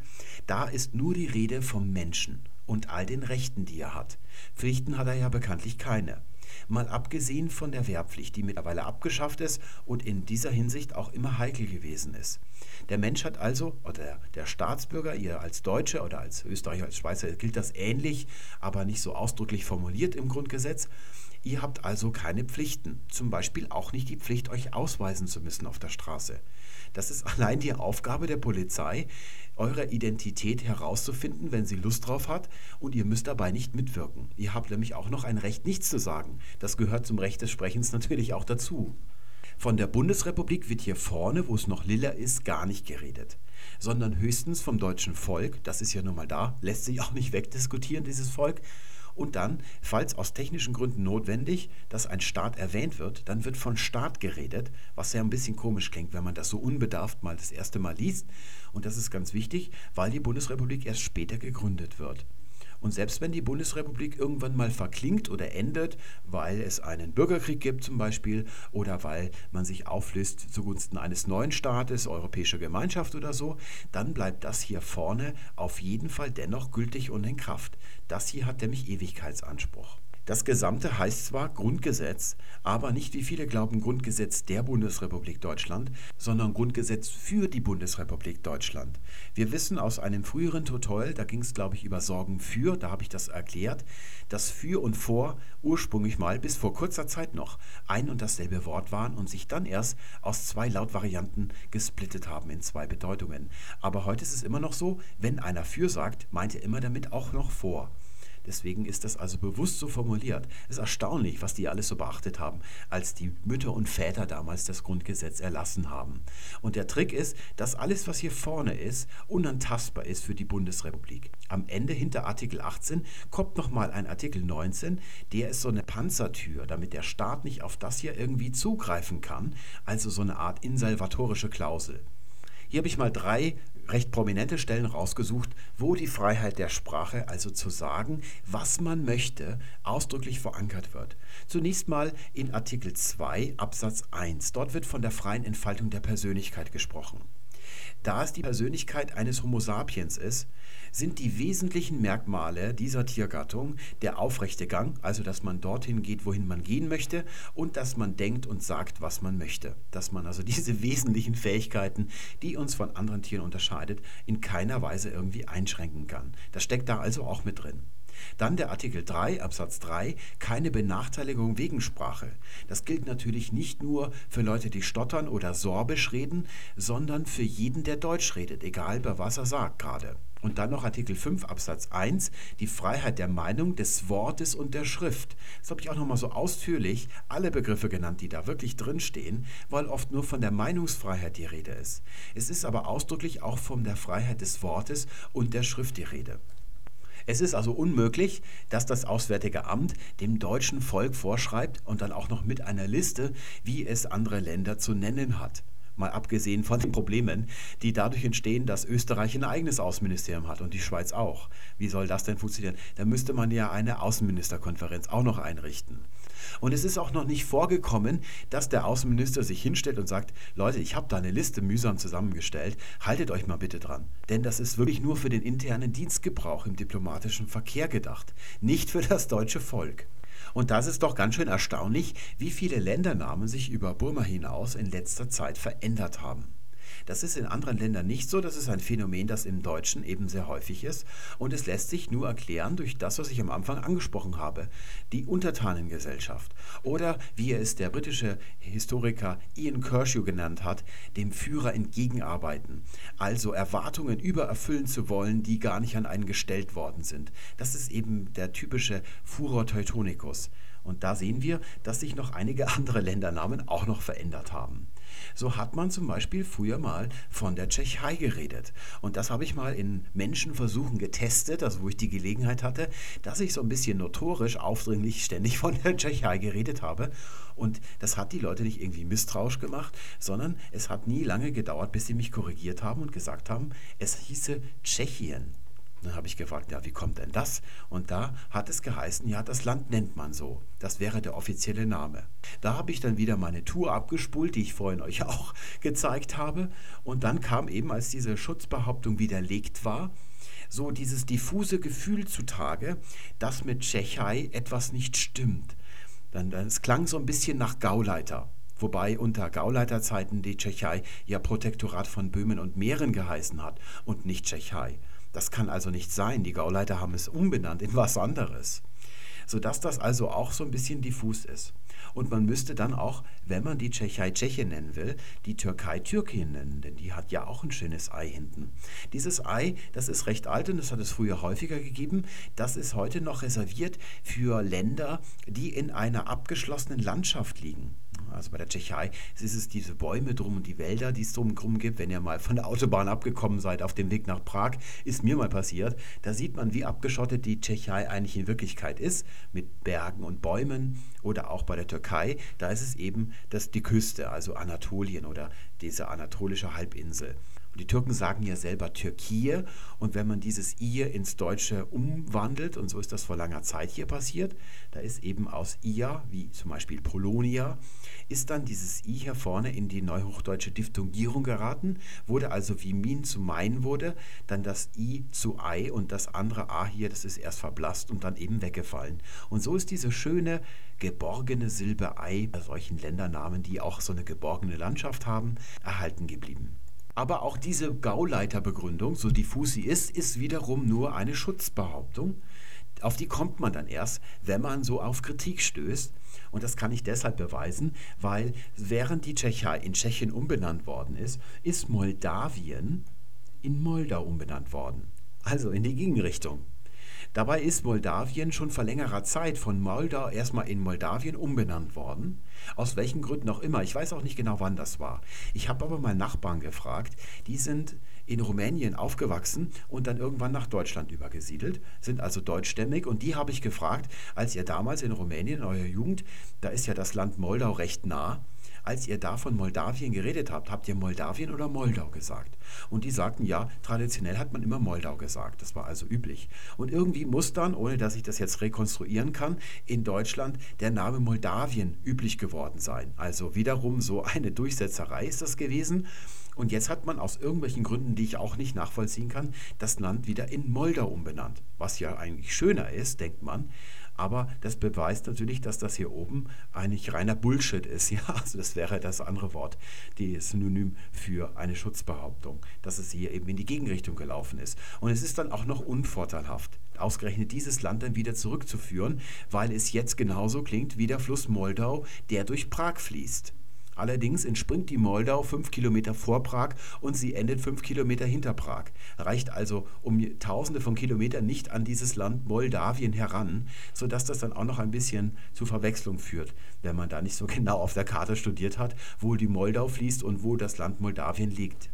[SPEAKER 1] da ist nur die Rede vom Menschen und all den Rechten, die er hat. Pflichten hat er ja bekanntlich keine. Mal abgesehen von der Wehrpflicht, die mittlerweile abgeschafft ist und in dieser Hinsicht auch immer heikel gewesen ist. Der Mensch hat also, oder der Staatsbürger, ihr als Deutsche oder als Österreicher, als Schweizer, gilt das ähnlich, aber nicht so ausdrücklich formuliert im Grundgesetz. Ihr habt also keine Pflichten, zum Beispiel auch nicht die Pflicht, euch ausweisen zu müssen auf der Straße. Das ist allein die Aufgabe der Polizei, eure Identität herauszufinden, wenn sie Lust drauf hat, und ihr müsst dabei nicht mitwirken. Ihr habt nämlich auch noch ein Recht, nichts zu sagen. Das gehört zum Recht des Sprechens natürlich auch dazu. Von der Bundesrepublik wird hier vorne, wo es noch lila ist, gar nicht geredet, sondern höchstens vom deutschen Volk, das ist ja nun mal da, lässt sich auch nicht wegdiskutieren, dieses Volk, und dann, falls aus technischen Gründen notwendig, dass ein Staat erwähnt wird, dann wird von Staat geredet, was ja ein bisschen komisch klingt, wenn man das so unbedarft mal das erste Mal liest. Und das ist ganz wichtig, weil die Bundesrepublik erst später gegründet wird. Und selbst wenn die Bundesrepublik irgendwann mal verklingt oder endet, weil es einen Bürgerkrieg gibt zum Beispiel oder weil man sich auflöst zugunsten eines neuen Staates, Europäische Gemeinschaft oder so, dann bleibt das hier vorne auf jeden Fall dennoch gültig und in Kraft. Das hier hat nämlich Ewigkeitsanspruch. Das Gesamte heißt zwar Grundgesetz, aber nicht wie viele glauben Grundgesetz der Bundesrepublik Deutschland, sondern Grundgesetz für die Bundesrepublik Deutschland. Wir wissen aus einem früheren Tutorial, da ging es glaube ich über Sorgen für, da habe ich das erklärt, dass für und vor ursprünglich mal bis vor kurzer Zeit noch ein und dasselbe Wort waren und sich dann erst aus zwei Lautvarianten gesplittet haben in zwei Bedeutungen. Aber heute ist es immer noch so, wenn einer für sagt, meint er immer damit auch noch vor. Deswegen ist das also bewusst so formuliert. Es ist erstaunlich, was die alles so beachtet haben, als die Mütter und Väter damals das Grundgesetz erlassen haben. Und der Trick ist, dass alles, was hier vorne ist, unantastbar ist für die Bundesrepublik. Am Ende hinter Artikel 18 kommt nochmal ein Artikel 19, der ist so eine Panzertür, damit der Staat nicht auf das hier irgendwie zugreifen kann, also so eine Art insalvatorische Klausel. Hier habe ich mal drei recht prominente Stellen rausgesucht, wo die Freiheit der Sprache, also zu sagen, was man möchte, ausdrücklich verankert wird. Zunächst mal in Artikel 2 Absatz 1. Dort wird von der freien Entfaltung der Persönlichkeit gesprochen. Da es die Persönlichkeit eines Homo sapiens ist, sind die wesentlichen Merkmale dieser Tiergattung der aufrechte Gang, also dass man dorthin geht, wohin man gehen möchte, und dass man denkt und sagt, was man möchte. Dass man also diese wesentlichen Fähigkeiten, die uns von anderen Tieren unterscheidet, in keiner Weise irgendwie einschränken kann. Das steckt da also auch mit drin. Dann der Artikel 3 Absatz 3, keine Benachteiligung wegen Sprache. Das gilt natürlich nicht nur für Leute, die stottern oder sorbisch reden, sondern für jeden, der Deutsch redet, egal bei was er sagt gerade. Und dann noch Artikel 5 Absatz 1, die Freiheit der Meinung, des Wortes und der Schrift. Das habe ich auch nochmal so ausführlich alle Begriffe genannt, die da wirklich drinstehen, weil oft nur von der Meinungsfreiheit die Rede ist. Es ist aber ausdrücklich auch von der Freiheit des Wortes und der Schrift die Rede. Es ist also unmöglich, dass das Auswärtige Amt dem deutschen Volk vorschreibt und dann auch noch mit einer Liste, wie es andere Länder zu nennen hat. Mal abgesehen von den Problemen, die dadurch entstehen, dass Österreich ein eigenes Außenministerium hat und die Schweiz auch. Wie soll das denn funktionieren? Da müsste man ja eine Außenministerkonferenz auch noch einrichten. Und es ist auch noch nicht vorgekommen, dass der Außenminister sich hinstellt und sagt, Leute, ich habe da eine Liste mühsam zusammengestellt, haltet euch mal bitte dran. Denn das ist wirklich nur für den internen Dienstgebrauch im diplomatischen Verkehr gedacht, nicht für das deutsche Volk. Und das ist doch ganz schön erstaunlich, wie viele Ländernamen sich über Burma hinaus in letzter Zeit verändert haben. Das ist in anderen Ländern nicht so. Das ist ein Phänomen, das im Deutschen eben sehr häufig ist. Und es lässt sich nur erklären durch das, was ich am Anfang angesprochen habe. Die Untertanengesellschaft. Oder wie es der britische Historiker Ian Kershaw genannt hat, dem Führer entgegenarbeiten. Also Erwartungen übererfüllen zu wollen, die gar nicht an einen gestellt worden sind. Das ist eben der typische Furor Teutonicus. Und da sehen wir, dass sich noch einige andere Ländernamen auch noch verändert haben. So hat man zum Beispiel früher mal von der Tschechei geredet. Und das habe ich mal in Menschenversuchen getestet, also wo ich die Gelegenheit hatte, dass ich so ein bisschen notorisch, aufdringlich ständig von der Tschechei geredet habe. Und das hat die Leute nicht irgendwie misstrauisch gemacht, sondern es hat nie lange gedauert, bis sie mich korrigiert haben und gesagt haben, es hieße Tschechien. Dann habe ich gefragt, ja, wie kommt denn das? Und da hat es geheißen, ja, das Land nennt man so. Das wäre der offizielle Name. Da habe ich dann wieder meine Tour abgespult, die ich vorhin euch auch gezeigt habe. Und dann kam eben, als diese Schutzbehauptung widerlegt war, so dieses diffuse Gefühl zutage, dass mit Tschechei etwas nicht stimmt Dann, es klang so ein bisschen nach Gauleiter. Wobei unter Gauleiterzeiten die Tschechei ja Protektorat von Böhmen und Mähren geheißen hat und nicht Tschechei. Das kann also nicht sein. Die Gauleiter haben es umbenannt in was anderes. Sodass das also auch so ein bisschen diffus ist. Und man müsste dann auch, wenn man die Tschechei Tscheche nennen will, die Türkei Türkin nennen, denn die hat ja auch ein schönes Ei hinten. Dieses Ei, das ist recht alt und das hat es früher häufiger gegeben. Das ist heute noch reserviert für Länder, die in einer abgeschlossenen Landschaft liegen. Also bei der Tschechei ist es diese Bäume drum und die Wälder, die es drumherum gibt. Wenn ihr mal von der Autobahn abgekommen seid auf dem Weg nach Prag, ist mir mal passiert. Da sieht man, wie abgeschottet die Tschechei eigentlich in Wirklichkeit ist, mit Bergen und Bäumen. Oder auch bei der Türkei, da ist es eben das, die Küste, also Anatolien oder diese anatolische Halbinsel. Und die Türken sagen ja selber Türkei und wenn man dieses ihr ins Deutsche umwandelt, und so ist das vor langer Zeit hier passiert, da ist eben aus ihr, wie zum Beispiel Polonia, ist dann dieses i hier vorne in die neuhochdeutsche Diphthongierung geraten, wurde also wie min zu mein wurde, dann das i zu ei und das andere a hier, das ist erst verblasst und dann eben weggefallen. Und so ist diese schöne geborgene Silbe ei bei solchen Ländernamen, die auch so eine geborgene Landschaft haben, erhalten geblieben. Aber auch diese Gauleiterbegründung, so diffus sie ist, ist wiederum nur eine Schutzbehauptung. Auf die kommt man dann erst, wenn man so auf Kritik stößt. Und das kann ich deshalb beweisen, weil während die Tschechei in Tschechien umbenannt worden ist, ist Moldawien in Moldau umbenannt worden. Also in die Gegenrichtung. Dabei ist Moldawien schon vor längerer Zeit von Moldau erstmal in Moldawien umbenannt worden. Aus welchen Gründen auch immer. Ich weiß auch nicht genau, wann das war. Ich habe aber mal Nachbarn gefragt. Die sind in Rumänien aufgewachsen und dann irgendwann nach Deutschland übergesiedelt, sind also deutschstämmig. Und die habe ich gefragt, als ihr damals in Rumänien, in eurer Jugend, da ist ja das Land Moldau recht nah, als ihr da von Moldawien geredet habt, habt ihr Moldawien oder Moldau gesagt? Und die sagten, ja, traditionell hat man immer Moldau gesagt. Das war also üblich. Und irgendwie muss dann, ohne dass ich das jetzt rekonstruieren kann, in Deutschland der Name Moldawien üblich geworden sein. Also wiederum so eine Durchsetzerei ist das gewesen. Und jetzt hat man aus irgendwelchen Gründen, die ich auch nicht nachvollziehen kann, das Land wieder in Moldau umbenannt. Was ja eigentlich schöner ist, denkt man. Aber das beweist natürlich, dass das hier oben eigentlich reiner Bullshit ist. Ja, also das wäre das andere Wort, die Synonym für eine Schutzbehauptung, dass es hier eben in die Gegenrichtung gelaufen ist. Und es ist dann auch noch unvorteilhaft, ausgerechnet dieses Land dann wieder zurückzuführen, weil es jetzt genauso klingt wie der Fluss Moldau, der durch Prag fließt. Allerdings entspringt die Moldau fünf Kilometer vor Prag und sie endet fünf Kilometer hinter Prag. Reicht also um Tausende von Kilometern nicht an dieses Land Moldawien heran, sodass das dann auch noch ein bisschen zu Verwechslung führt, wenn man da nicht so genau auf der Karte studiert hat, wo die Moldau fließt und wo das Land Moldawien liegt.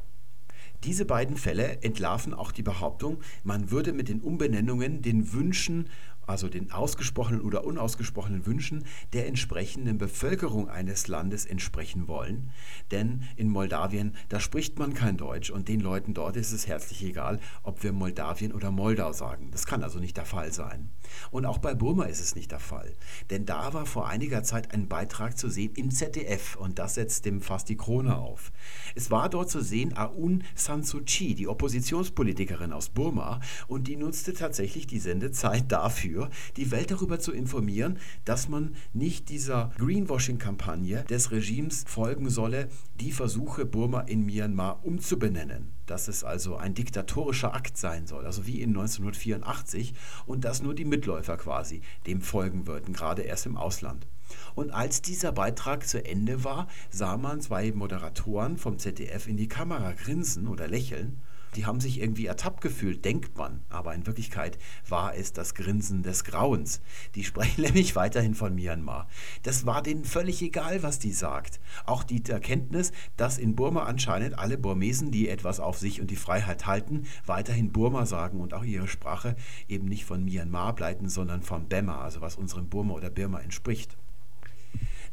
[SPEAKER 1] Diese beiden Fälle entlarven auch die Behauptung, man würde mit den Umbenennungen den Wünschen also den ausgesprochenen oder unausgesprochenen Wünschen der entsprechenden Bevölkerung eines Landes entsprechen wollen. Denn in Moldawien, da spricht man kein Deutsch und den Leuten dort ist es herzlich egal, ob wir Moldawien oder Moldau sagen. Das kann also nicht der Fall sein. Und auch bei Burma ist es nicht der Fall. Denn da war vor einiger Zeit ein Beitrag zu sehen im ZDF und das setzt dem fast die Krone auf. Es war dort zu sehen Aung San Suu Kyi, die Oppositionspolitikerin aus Burma, und die nutzte tatsächlich die Sendezeit dafür, dafür, die Welt darüber zu informieren, dass man nicht dieser Greenwashing-Kampagne des Regimes folgen solle, die versuche, Burma in Myanmar umzubenennen. Dass es also ein diktatorischer Akt sein soll, also wie in 1984, und dass nur die Mitläufer quasi dem folgen würden, gerade erst im Ausland. Und als dieser Beitrag zu Ende war, sah man zwei Moderatoren vom ZDF in die Kamera grinsen oder lächeln die haben sich irgendwie ertappt gefühlt, denkt man. Aber in Wirklichkeit war es das Grinsen des Grauens. Die sprechen nämlich weiterhin von Myanmar. Das war denen völlig egal, was die sagt. Auch die Erkenntnis, dass in Burma anscheinend alle Burmesen, die etwas auf sich und die Freiheit halten, weiterhin Burma sagen und auch ihre Sprache eben nicht von Myanmar bleiben, sondern von Bema, also was unserem Burma oder Birma entspricht.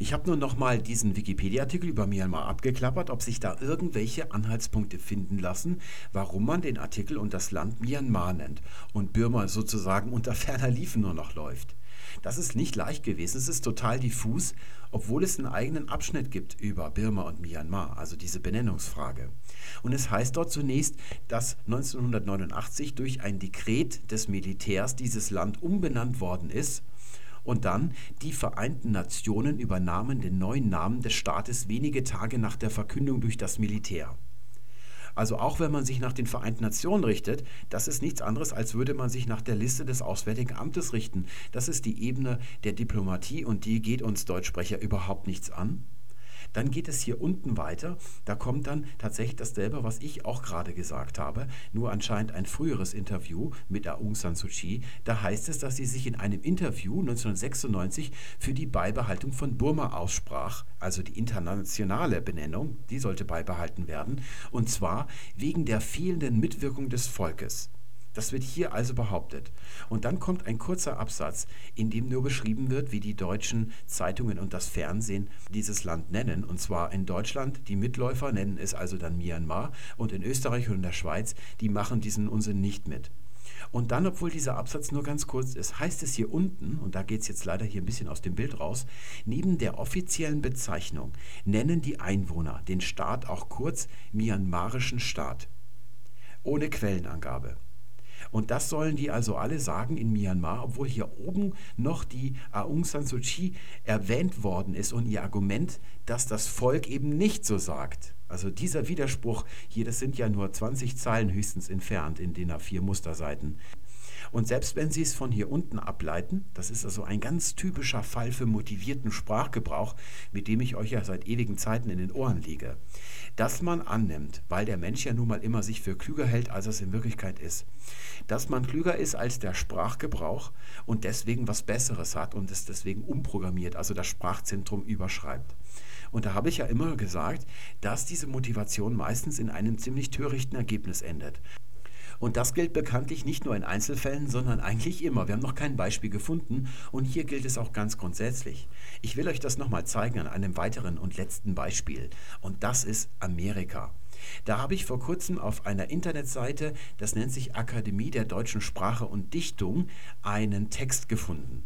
[SPEAKER 1] Ich habe nur noch mal diesen Wikipedia-Artikel über Myanmar abgeklappert, ob sich da irgendwelche Anhaltspunkte finden lassen, warum man den Artikel und das Land Myanmar nennt und Birma sozusagen unter ferner Liefen nur noch läuft. Das ist nicht leicht gewesen, es ist total diffus, obwohl es einen eigenen Abschnitt gibt über Birma und Myanmar, also diese Benennungsfrage. Und es heißt dort zunächst, dass 1989 durch ein Dekret des Militärs dieses Land umbenannt worden ist Und dann, die Vereinten Nationen übernahmen den neuen Namen des Staates wenige Tage nach der Verkündung durch das Militär. Also auch wenn man sich nach den Vereinten Nationen richtet, das ist nichts anderes, als würde man sich nach der Liste des Auswärtigen Amtes richten. Das ist die Ebene der Diplomatie und die geht uns Deutschsprecher überhaupt nichts an. Dann geht es hier unten weiter. Da kommt dann tatsächlich dasselbe, was ich auch gerade gesagt habe, nur anscheinend ein früheres Interview mit Aung San Suu Kyi. Da heißt es, dass sie sich in einem Interview 1996 für die Beibehaltung von Burma aussprach, also die internationale Benennung, die sollte beibehalten werden, und zwar wegen der fehlenden Mitwirkung des Volkes. Das wird hier also behauptet. Und dann kommt ein kurzer Absatz, in dem nur beschrieben wird, wie die deutschen Zeitungen und das Fernsehen dieses Land nennen. Und zwar in Deutschland, die Mitläufer nennen es also dann Myanmar und in Österreich und in der Schweiz, die machen diesen Unsinn nicht mit. Und dann, obwohl dieser Absatz nur ganz kurz ist, heißt es hier unten, und da geht es jetzt leider hier ein bisschen aus dem Bild raus, neben der offiziellen Bezeichnung nennen die Einwohner den Staat auch kurz Myanmarischen Staat. Ohne Quellenangabe. Und das sollen die also alle sagen in Myanmar, obwohl hier oben noch die Aung San Suu Kyi erwähnt worden ist und ihr Argument, dass das Volk eben nicht so sagt. Also dieser Widerspruch hier, das sind ja nur 20 Zeilen höchstens entfernt in den A4 Musterseiten. Und selbst wenn Sie es von hier unten ableiten, das ist also ein ganz typischer Fall für motivierten Sprachgebrauch, mit dem ich euch ja seit ewigen Zeiten in den Ohren liege, dass man annimmt, weil der Mensch ja nun mal immer sich für klüger hält, als es in Wirklichkeit ist, dass man klüger ist als der Sprachgebrauch und deswegen was Besseres hat und es deswegen umprogrammiert, also das Sprachzentrum überschreibt. Und da habe ich ja immer gesagt, dass diese Motivation meistens in einem ziemlich törichten Ergebnis endet. Und das gilt bekanntlich nicht nur in Einzelfällen, sondern eigentlich immer. Wir haben noch kein Beispiel gefunden und hier gilt es auch ganz grundsätzlich. Ich will euch das nochmal zeigen an einem weiteren und letzten Beispiel. Und das ist Amerika. Da habe ich vor kurzem auf einer Internetseite, das nennt sich Akademie der deutschen Sprache und Dichtung, einen Text gefunden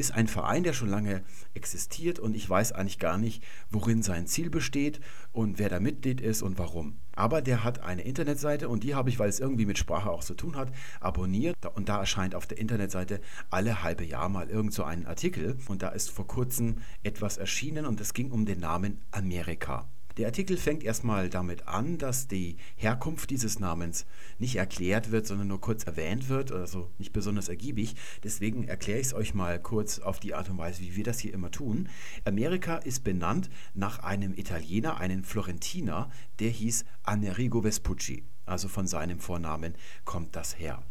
[SPEAKER 1] ist ein Verein, der schon lange existiert und ich weiß eigentlich gar nicht, worin sein Ziel besteht und wer da Mitglied ist und warum. Aber der hat eine Internetseite und die habe ich, weil es irgendwie mit Sprache auch zu tun hat, abonniert. Und da erscheint auf der Internetseite alle halbe Jahr mal irgend so ein Artikel. Und da ist vor kurzem etwas erschienen und es ging um den Namen Amerika. Der Artikel fängt erstmal damit an, dass die Herkunft dieses Namens nicht erklärt wird, sondern nur kurz erwähnt wird, also nicht besonders ergiebig. Deswegen erkläre ich es euch mal kurz auf die Art und Weise, wie wir das hier immer tun. Amerika ist benannt nach einem Italiener, einem Florentiner, der hieß Amerigo Vespucci. Also von seinem Vornamen kommt das her.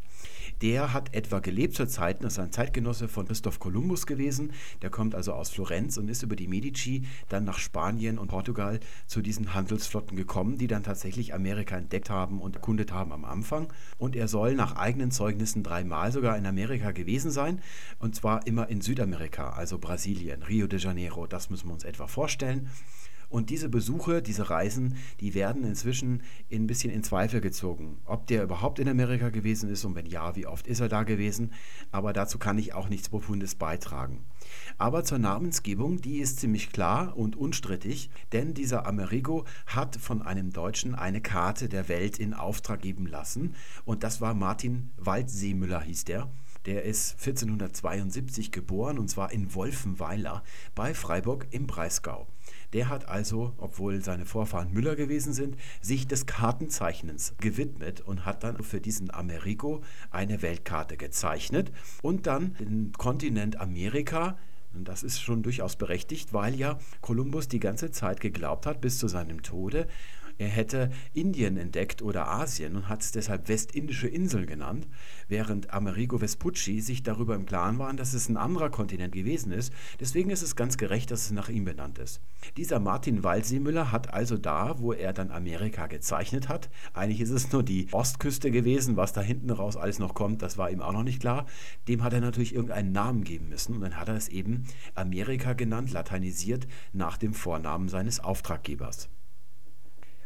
[SPEAKER 1] Der hat etwa gelebt zur Zeit, das ist ein Zeitgenosse von Christoph Kolumbus gewesen. Der kommt also aus Florenz und ist über die Medici dann nach Spanien und Portugal zu diesen Handelsflotten gekommen, die dann tatsächlich Amerika entdeckt haben und erkundet haben am Anfang. Und er soll nach eigenen Zeugnissen dreimal sogar in Amerika gewesen sein. Und zwar immer in Südamerika, also Brasilien, Rio de Janeiro. Das müssen wir uns etwa vorstellen. Und diese Besuche, diese Reisen, die werden inzwischen ein bisschen in Zweifel gezogen. Ob der überhaupt in Amerika gewesen ist und wenn ja, wie oft ist er da gewesen. Aber dazu kann ich auch nichts Profundes beitragen. Aber zur Namensgebung, die ist ziemlich klar und unstrittig, denn dieser Amerigo hat von einem Deutschen eine Karte der Welt in Auftrag geben lassen. Und das war Martin Waldseemüller, hieß der. Der ist 1472 geboren und zwar in Wolfenweiler bei Freiburg im Breisgau. Der hat also, obwohl seine Vorfahren Müller gewesen sind, sich des Kartenzeichnens gewidmet und hat dann für diesen Amerigo eine Weltkarte gezeichnet und dann den Kontinent Amerika und das ist schon durchaus berechtigt, weil ja Kolumbus die ganze Zeit geglaubt hat, bis zu seinem Tode, er hätte Indien entdeckt oder Asien und hat es deshalb Westindische Inseln genannt, während Amerigo Vespucci sich darüber im Klaren war, dass es ein anderer Kontinent gewesen ist. Deswegen ist es ganz gerecht, dass es nach ihm benannt ist. Dieser Martin Waldseemüller hat also da, wo er dann Amerika gezeichnet hat, eigentlich ist es nur die Ostküste gewesen, was da hinten raus alles noch kommt, das war ihm auch noch nicht klar. Dem hat er natürlich irgendeinen Namen geben müssen und dann hat er es eben Amerika genannt, lateinisiert nach dem Vornamen seines Auftraggebers.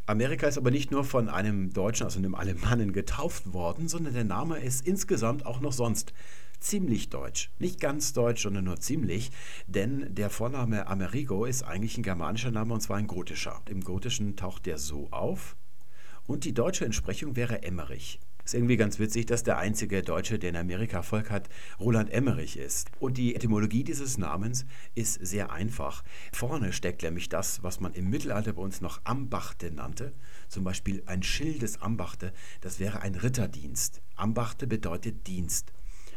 [SPEAKER 1] Amerika ist aber nicht nur von einem Deutschen, also einem Alemannen, getauft worden, sondern der Name ist insgesamt auch noch sonst ziemlich deutsch. Nicht ganz deutsch, sondern nur ziemlich, denn der Vorname Amerigo ist eigentlich ein germanischer Name und zwar ein gotischer. Im Gotischen taucht der so auf und die deutsche Entsprechung wäre Emmerich. Ist irgendwie ganz witzig, dass der einzige Deutsche, der in Amerika Volk hat, Roland Emmerich ist. Und die Etymologie dieses Namens ist sehr einfach. Vorne steckt nämlich das, was man im Mittelalter bei uns noch Ambachte nannte. Zum Beispiel ein Schild des Ambachte, das wäre ein Ritterdienst. Ambachte bedeutet Dienst.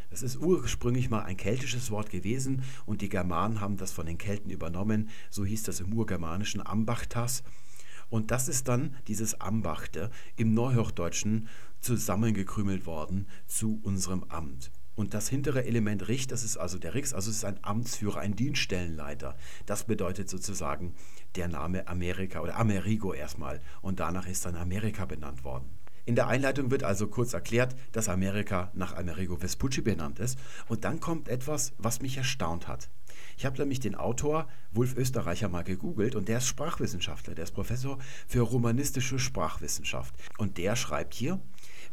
[SPEAKER 1] Das ist ursprünglich mal ein keltisches Wort gewesen und die Germanen haben das von den Kelten übernommen. So hieß das im Urgermanischen Ambachtas. Und das ist dann dieses Ambachte im Neuhochdeutschen zusammengekrümelt worden zu unserem Amt. Und das hintere Element Richt, das ist also der Rix, also es ist ein Amtsführer, ein Dienststellenleiter. Das bedeutet sozusagen der Name Amerika oder Amerigo erstmal. Und danach ist dann Amerika benannt worden. In der Einleitung wird also kurz erklärt, dass Amerika nach Amerigo Vespucci benannt ist. Und dann kommt etwas, was mich erstaunt hat. Ich habe nämlich den Autor Wulf Österreicher mal gegoogelt und der ist Sprachwissenschaftler, der ist Professor für romanistische Sprachwissenschaft. Und der schreibt hier,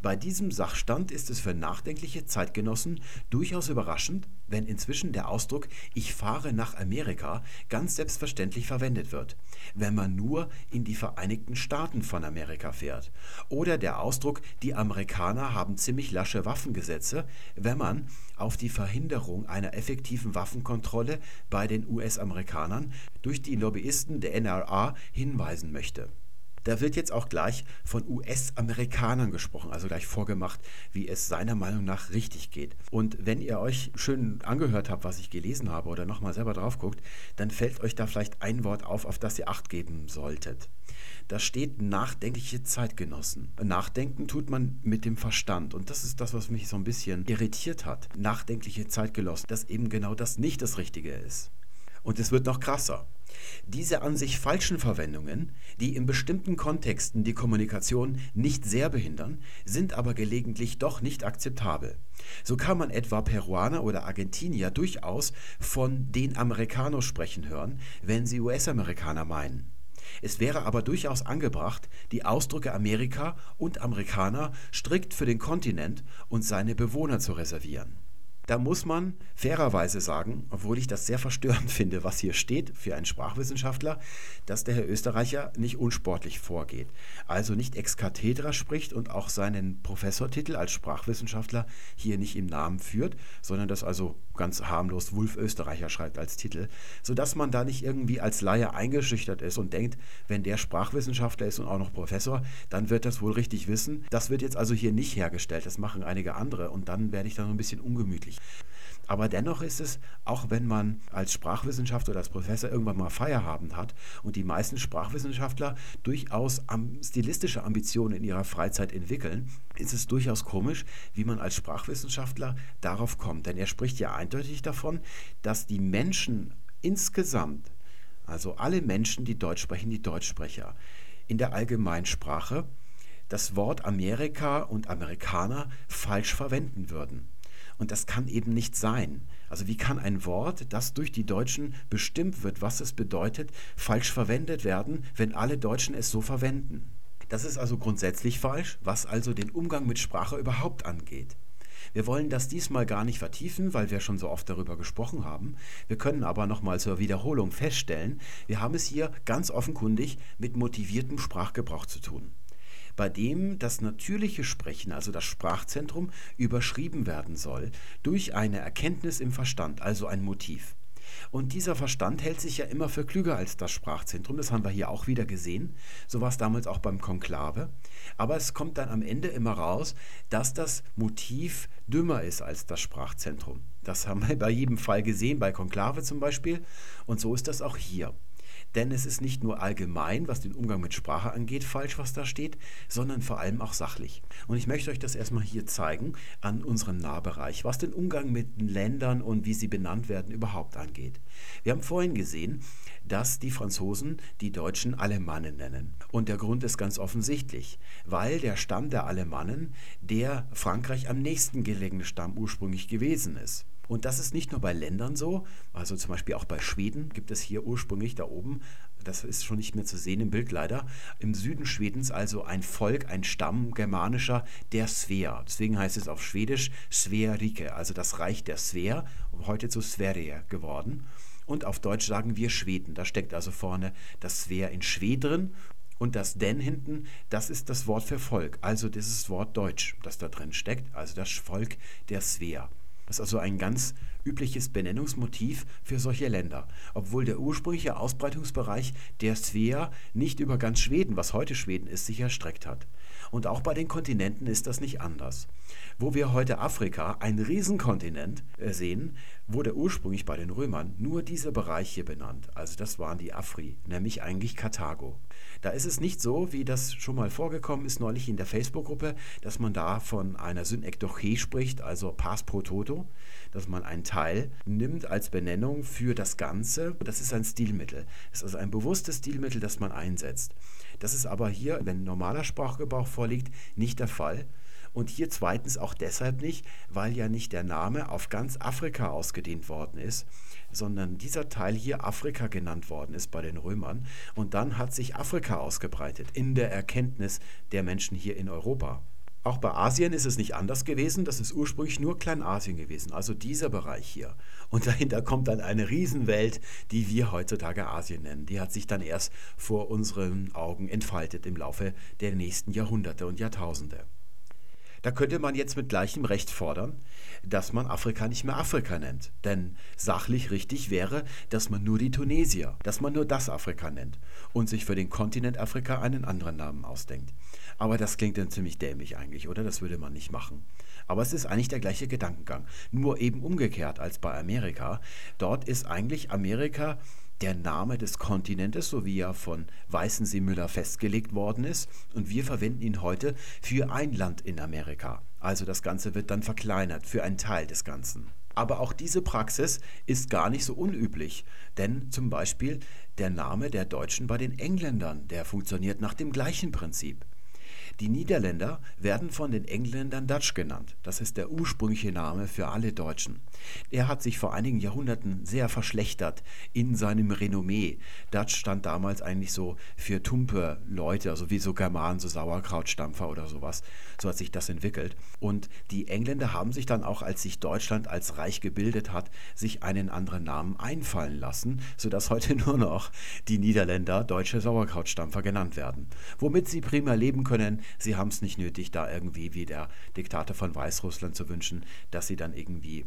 [SPEAKER 1] bei diesem Sachstand ist es für nachdenkliche Zeitgenossen durchaus überraschend, wenn inzwischen der Ausdruck Ich fahre nach Amerika ganz selbstverständlich verwendet wird, wenn man nur in die Vereinigten Staaten von Amerika fährt. Oder der Ausdruck Die Amerikaner haben ziemlich lasche Waffengesetze, wenn man auf die Verhinderung einer effektiven Waffenkontrolle bei den US-Amerikanern durch die Lobbyisten der NRA hinweisen möchte. Da wird jetzt auch gleich von US-Amerikanern gesprochen, also gleich vorgemacht, wie es seiner Meinung nach richtig geht. Und wenn ihr euch schön angehört habt, was ich gelesen habe oder nochmal selber drauf guckt, dann fällt euch da vielleicht ein Wort auf, auf das ihr Acht geben solltet. Da steht nachdenkliche Zeitgenossen. Nachdenken tut man mit dem Verstand. Und das ist das, was mich so ein bisschen irritiert hat. Nachdenkliche Zeitgenossen, dass eben genau das nicht das Richtige ist. Und es wird noch krasser. Diese an sich falschen Verwendungen, die in bestimmten Kontexten die Kommunikation nicht sehr behindern, sind aber gelegentlich doch nicht akzeptabel. So kann man etwa Peruaner oder Argentinier durchaus von den Amerikanos sprechen hören, wenn sie US-Amerikaner meinen. Es wäre aber durchaus angebracht, die Ausdrücke Amerika und Amerikaner strikt für den Kontinent und seine Bewohner zu reservieren. Da muss man fairerweise sagen, obwohl ich das sehr verstörend finde, was hier steht für einen Sprachwissenschaftler, dass der Herr Österreicher nicht unsportlich vorgeht. Also nicht ex cathedra spricht und auch seinen Professortitel als Sprachwissenschaftler hier nicht im Namen führt, sondern das also ganz harmlos Wulf Österreicher schreibt als Titel, sodass man da nicht irgendwie als Laie eingeschüchtert ist und denkt, wenn der Sprachwissenschaftler ist und auch noch Professor, dann wird das wohl richtig wissen. Das wird jetzt also hier nicht hergestellt, das machen einige andere und dann werde ich da so ein bisschen ungemütlich. Aber dennoch ist es, auch wenn man als Sprachwissenschaftler oder als Professor irgendwann mal Feierabend hat und die meisten Sprachwissenschaftler durchaus stilistische Ambitionen in ihrer Freizeit entwickeln, ist es durchaus komisch, wie man als Sprachwissenschaftler darauf kommt. Denn er spricht ja eindeutig davon, dass die Menschen insgesamt, also alle Menschen, die Deutsch sprechen, die Deutschsprecher, in der Allgemeinsprache das Wort Amerika und Amerikaner falsch verwenden würden. Und das kann eben nicht sein. Also wie kann ein Wort, das durch die Deutschen bestimmt wird, was es bedeutet, falsch verwendet werden, wenn alle Deutschen es so verwenden? Das ist also grundsätzlich falsch, was also den Umgang mit Sprache überhaupt angeht. Wir wollen das diesmal gar nicht vertiefen, weil wir schon so oft darüber gesprochen haben. Wir können aber nochmal zur Wiederholung feststellen, wir haben es hier ganz offenkundig mit motiviertem Sprachgebrauch zu tun bei dem das natürliche Sprechen, also das Sprachzentrum, überschrieben werden soll durch eine Erkenntnis im Verstand, also ein Motiv. Und dieser Verstand hält sich ja immer für klüger als das Sprachzentrum. Das haben wir hier auch wieder gesehen. So war es damals auch beim Konklave. Aber es kommt dann am Ende immer raus, dass das Motiv dümmer ist als das Sprachzentrum. Das haben wir bei jedem Fall gesehen, bei Konklave zum Beispiel. Und so ist das auch hier. Denn es ist nicht nur allgemein, was den Umgang mit Sprache angeht, falsch, was da steht, sondern vor allem auch sachlich. Und ich möchte euch das erstmal hier zeigen an unserem Nahbereich, was den Umgang mit Ländern und wie sie benannt werden überhaupt angeht. Wir haben vorhin gesehen, dass die Franzosen die Deutschen Alemannen nennen. Und der Grund ist ganz offensichtlich, weil der Stamm der Alemannen der Frankreich am nächsten gelegene Stamm ursprünglich gewesen ist. Und das ist nicht nur bei Ländern so, also zum Beispiel auch bei Schweden gibt es hier ursprünglich da oben, das ist schon nicht mehr zu sehen im Bild leider, im Süden Schwedens also ein Volk, ein Stamm germanischer, der Svea. Deswegen heißt es auf Schwedisch Sverike, also das Reich der Svea, heute zu Sverige geworden. Und auf Deutsch sagen wir Schweden. Da steckt also vorne das Sver in Schwed drin Und das denn hinten, das ist das Wort für Volk, also dieses Wort Deutsch, das da drin steckt, also das Volk der Svea. Das ist also ein ganz übliches Benennungsmotiv für solche Länder, obwohl der ursprüngliche Ausbreitungsbereich der Svea nicht über ganz Schweden, was heute Schweden ist, sich erstreckt hat. Und auch bei den Kontinenten ist das nicht anders. Wo wir heute Afrika, ein Riesenkontinent, äh, sehen, wurde ursprünglich bei den Römern nur dieser Bereich hier benannt. Also das waren die Afri, nämlich eigentlich Karthago. Da ist es nicht so, wie das schon mal vorgekommen ist neulich in der Facebook-Gruppe, dass man da von einer Synekdoche spricht, also Pass pro Toto, dass man einen Teil nimmt als Benennung für das Ganze. Das ist ein Stilmittel. Das ist also ein bewusstes Stilmittel, das man einsetzt. Das ist aber hier, wenn normaler Sprachgebrauch vorliegt, nicht der Fall. Und hier zweitens auch deshalb nicht, weil ja nicht der Name auf ganz Afrika ausgedehnt worden ist, sondern dieser Teil hier Afrika genannt worden ist bei den Römern. Und dann hat sich Afrika ausgebreitet in der Erkenntnis der Menschen hier in Europa. Auch bei Asien ist es nicht anders gewesen. Das ist ursprünglich nur Kleinasien gewesen, also dieser Bereich hier. Und dahinter kommt dann eine Riesenwelt, die wir heutzutage Asien nennen. Die hat sich dann erst vor unseren Augen entfaltet im Laufe der nächsten Jahrhunderte und Jahrtausende. Da könnte man jetzt mit gleichem Recht fordern, dass man Afrika nicht mehr Afrika nennt. Denn sachlich richtig wäre, dass man nur die Tunesier, dass man nur das Afrika nennt und sich für den Kontinent Afrika einen anderen Namen ausdenkt. Aber das klingt dann ziemlich dämlich eigentlich, oder? Das würde man nicht machen. Aber es ist eigentlich der gleiche Gedankengang, nur eben umgekehrt als bei Amerika. Dort ist eigentlich Amerika der Name des Kontinentes, so wie er von Weißensee Müller festgelegt worden ist. Und wir verwenden ihn heute für ein Land in Amerika. Also das Ganze wird dann verkleinert für einen Teil des Ganzen. Aber auch diese Praxis ist gar nicht so unüblich, denn zum Beispiel der Name der Deutschen bei den Engländern, der funktioniert nach dem gleichen Prinzip. Die Niederländer werden von den Engländern Dutch genannt. Das ist der ursprüngliche Name für alle Deutschen. Er hat sich vor einigen Jahrhunderten sehr verschlechtert in seinem Renommee. Dutch stand damals eigentlich so für tumpe Leute, also wie so Germanen, so Sauerkrautstampfer oder sowas. So hat sich das entwickelt. Und die Engländer haben sich dann auch, als sich Deutschland als Reich gebildet hat, sich einen anderen Namen einfallen lassen, sodass heute nur noch die Niederländer deutsche Sauerkrautstampfer genannt werden. Womit sie prima leben können, sie haben es nicht nötig, da irgendwie wie der Diktator von Weißrussland zu wünschen, dass sie dann irgendwie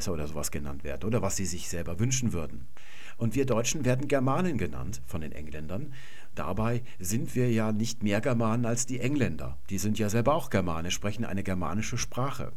[SPEAKER 1] Käseesser oder sowas genannt werden oder was sie sich selber wünschen würden. Und wir Deutschen werden Germanen genannt von den Engländern. Dabei sind wir ja nicht mehr Germanen als die Engländer. Die sind ja selber auch Germane, sprechen eine germanische Sprache.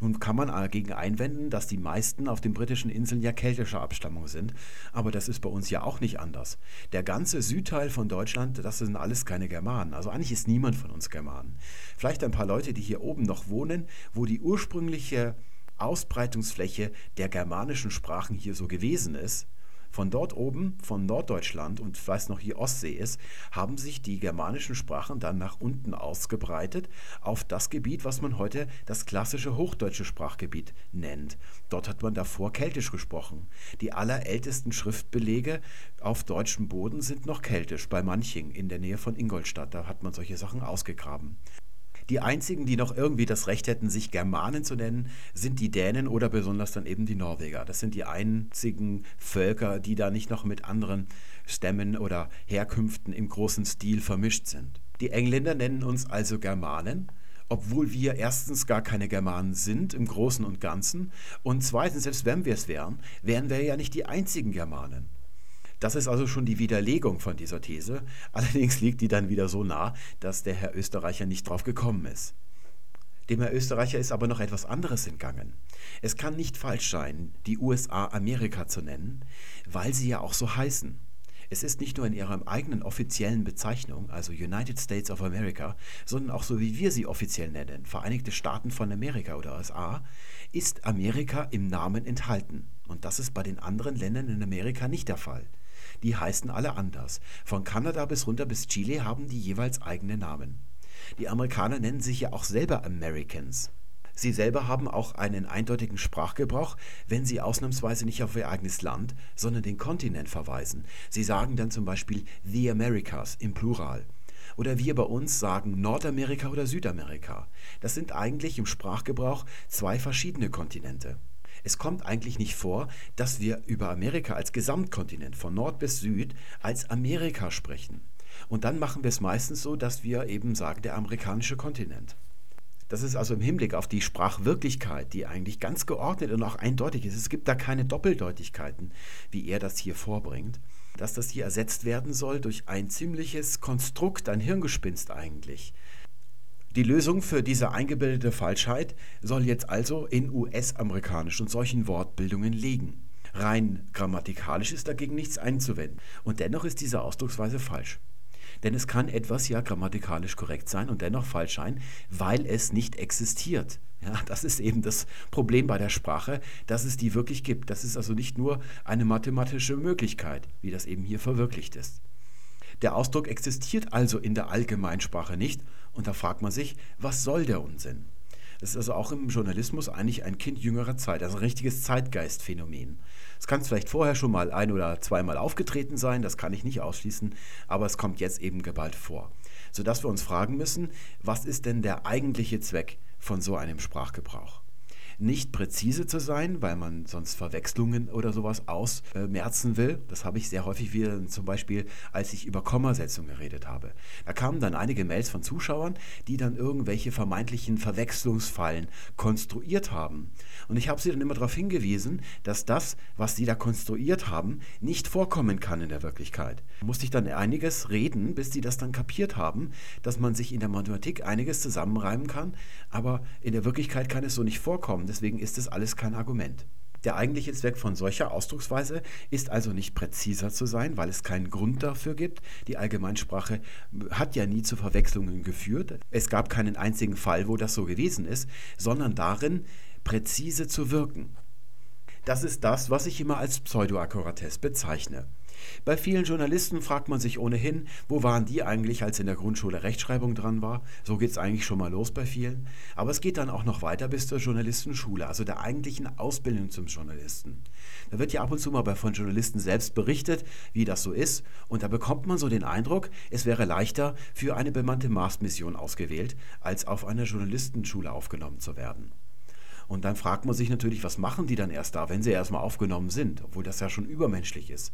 [SPEAKER 1] Nun kann man dagegen einwenden, dass die meisten auf den britischen Inseln ja keltischer Abstammung sind, aber das ist bei uns ja auch nicht anders. Der ganze Südteil von Deutschland, das sind alles keine Germanen. Also eigentlich ist niemand von uns Germanen. Vielleicht ein paar Leute, die hier oben noch wohnen, wo die ursprüngliche Ausbreitungsfläche der germanischen Sprachen hier so gewesen ist, von dort oben, von Norddeutschland und weiß noch hier Ostsee ist, haben sich die germanischen Sprachen dann nach unten ausgebreitet auf das Gebiet, was man heute das klassische hochdeutsche Sprachgebiet nennt. Dort hat man davor Keltisch gesprochen. Die allerältesten Schriftbelege auf deutschem Boden sind noch keltisch, bei Manching in der Nähe von Ingolstadt. Da hat man solche Sachen ausgegraben. Die einzigen, die noch irgendwie das Recht hätten, sich Germanen zu nennen, sind die Dänen oder besonders dann eben die Norweger. Das sind die einzigen Völker, die da nicht noch mit anderen Stämmen oder Herkünften im großen Stil vermischt sind. Die Engländer nennen uns also Germanen, obwohl wir erstens gar keine Germanen sind im Großen und Ganzen und zweitens, selbst wenn wir es wären, wären wir ja nicht die einzigen Germanen. Das ist also schon die Widerlegung von dieser These. Allerdings liegt die dann wieder so nah, dass der Herr Österreicher nicht drauf gekommen ist. Dem Herr Österreicher ist aber noch etwas anderes entgangen. Es kann nicht falsch sein, die USA Amerika zu nennen, weil sie ja auch so heißen. Es ist nicht nur in ihrer eigenen offiziellen Bezeichnung, also United States of America, sondern auch so wie wir sie offiziell nennen, Vereinigte Staaten von Amerika oder USA, ist Amerika im Namen enthalten. Und das ist bei den anderen Ländern in Amerika nicht der Fall die heißen alle anders. Von Kanada bis runter bis Chile haben die jeweils eigene Namen. Die Amerikaner nennen sich ja auch selber Americans. Sie selber haben auch einen eindeutigen Sprachgebrauch, wenn sie ausnahmsweise nicht auf ihr eigenes Land, sondern den Kontinent verweisen. Sie sagen dann zum Beispiel The Americas im Plural. Oder wir bei uns sagen Nordamerika oder Südamerika. Das sind eigentlich im Sprachgebrauch zwei verschiedene Kontinente. Es kommt eigentlich nicht vor, dass wir über Amerika als Gesamtkontinent von Nord bis Süd als Amerika sprechen. Und dann machen wir es meistens so, dass wir eben sagen, der amerikanische Kontinent. Das ist also im Hinblick auf die Sprachwirklichkeit, die eigentlich ganz geordnet und auch eindeutig ist. Es gibt da keine Doppeldeutigkeiten, wie er das hier vorbringt. Dass das hier ersetzt werden soll durch ein ziemliches Konstrukt, ein Hirngespinst eigentlich. Die Lösung für diese eingebildete Falschheit soll jetzt also in US-amerikanischen und solchen Wortbildungen liegen. Rein grammatikalisch ist dagegen nichts einzuwenden. Und dennoch ist diese Ausdrucksweise falsch. Denn es kann etwas ja grammatikalisch korrekt sein und dennoch falsch sein, weil es nicht existiert. Ja, das ist eben das Problem bei der Sprache, dass es die wirklich gibt. Das ist also nicht nur eine mathematische Möglichkeit, wie das eben hier verwirklicht ist. Der Ausdruck existiert also in der Allgemeinsprache nicht und da fragt man sich, was soll der Unsinn? Das ist also auch im Journalismus eigentlich ein Kind jüngerer Zeit, also ein richtiges Zeitgeistphänomen. Es kann vielleicht vorher schon mal ein oder zweimal aufgetreten sein, das kann ich nicht ausschließen, aber es kommt jetzt eben geballt vor. Sodass wir uns fragen müssen, was ist denn der eigentliche Zweck von so einem Sprachgebrauch? Nicht präzise zu sein, weil man sonst Verwechslungen oder sowas ausmerzen will. Das habe ich sehr häufig wieder zum Beispiel, als ich über Kommasetzung geredet habe. Da kamen dann einige Mails von Zuschauern, die dann irgendwelche vermeintlichen Verwechslungsfallen konstruiert haben. Und ich habe sie dann immer darauf hingewiesen, dass das, was sie da konstruiert haben, nicht vorkommen kann in der Wirklichkeit. Da musste ich dann einiges reden, bis sie das dann kapiert haben, dass man sich in der Mathematik einiges zusammenreimen kann, aber in der Wirklichkeit kann es so nicht vorkommen. Deswegen ist es alles kein Argument. Der eigentliche Zweck von solcher Ausdrucksweise ist also nicht präziser zu sein, weil es keinen Grund dafür gibt. Die Allgemeinsprache hat ja nie zu Verwechslungen geführt. Es gab keinen einzigen Fall, wo das so gewesen ist, sondern darin, präzise zu wirken. Das ist das, was ich immer als Pseudoakkuratesse bezeichne. Bei vielen Journalisten fragt man sich ohnehin, wo waren die eigentlich, als in der Grundschule Rechtschreibung dran war? So geht es eigentlich schon mal los bei vielen. Aber es geht dann auch noch weiter bis zur Journalistenschule, also der eigentlichen Ausbildung zum Journalisten. Da wird ja ab und zu mal von Journalisten selbst berichtet, wie das so ist. Und da bekommt man so den Eindruck, es wäre leichter, für eine bemannte Mars-Mission ausgewählt, als auf einer Journalistenschule aufgenommen zu werden. Und dann fragt man sich natürlich, was machen die dann erst da, wenn sie erstmal aufgenommen sind, obwohl das ja schon übermenschlich ist.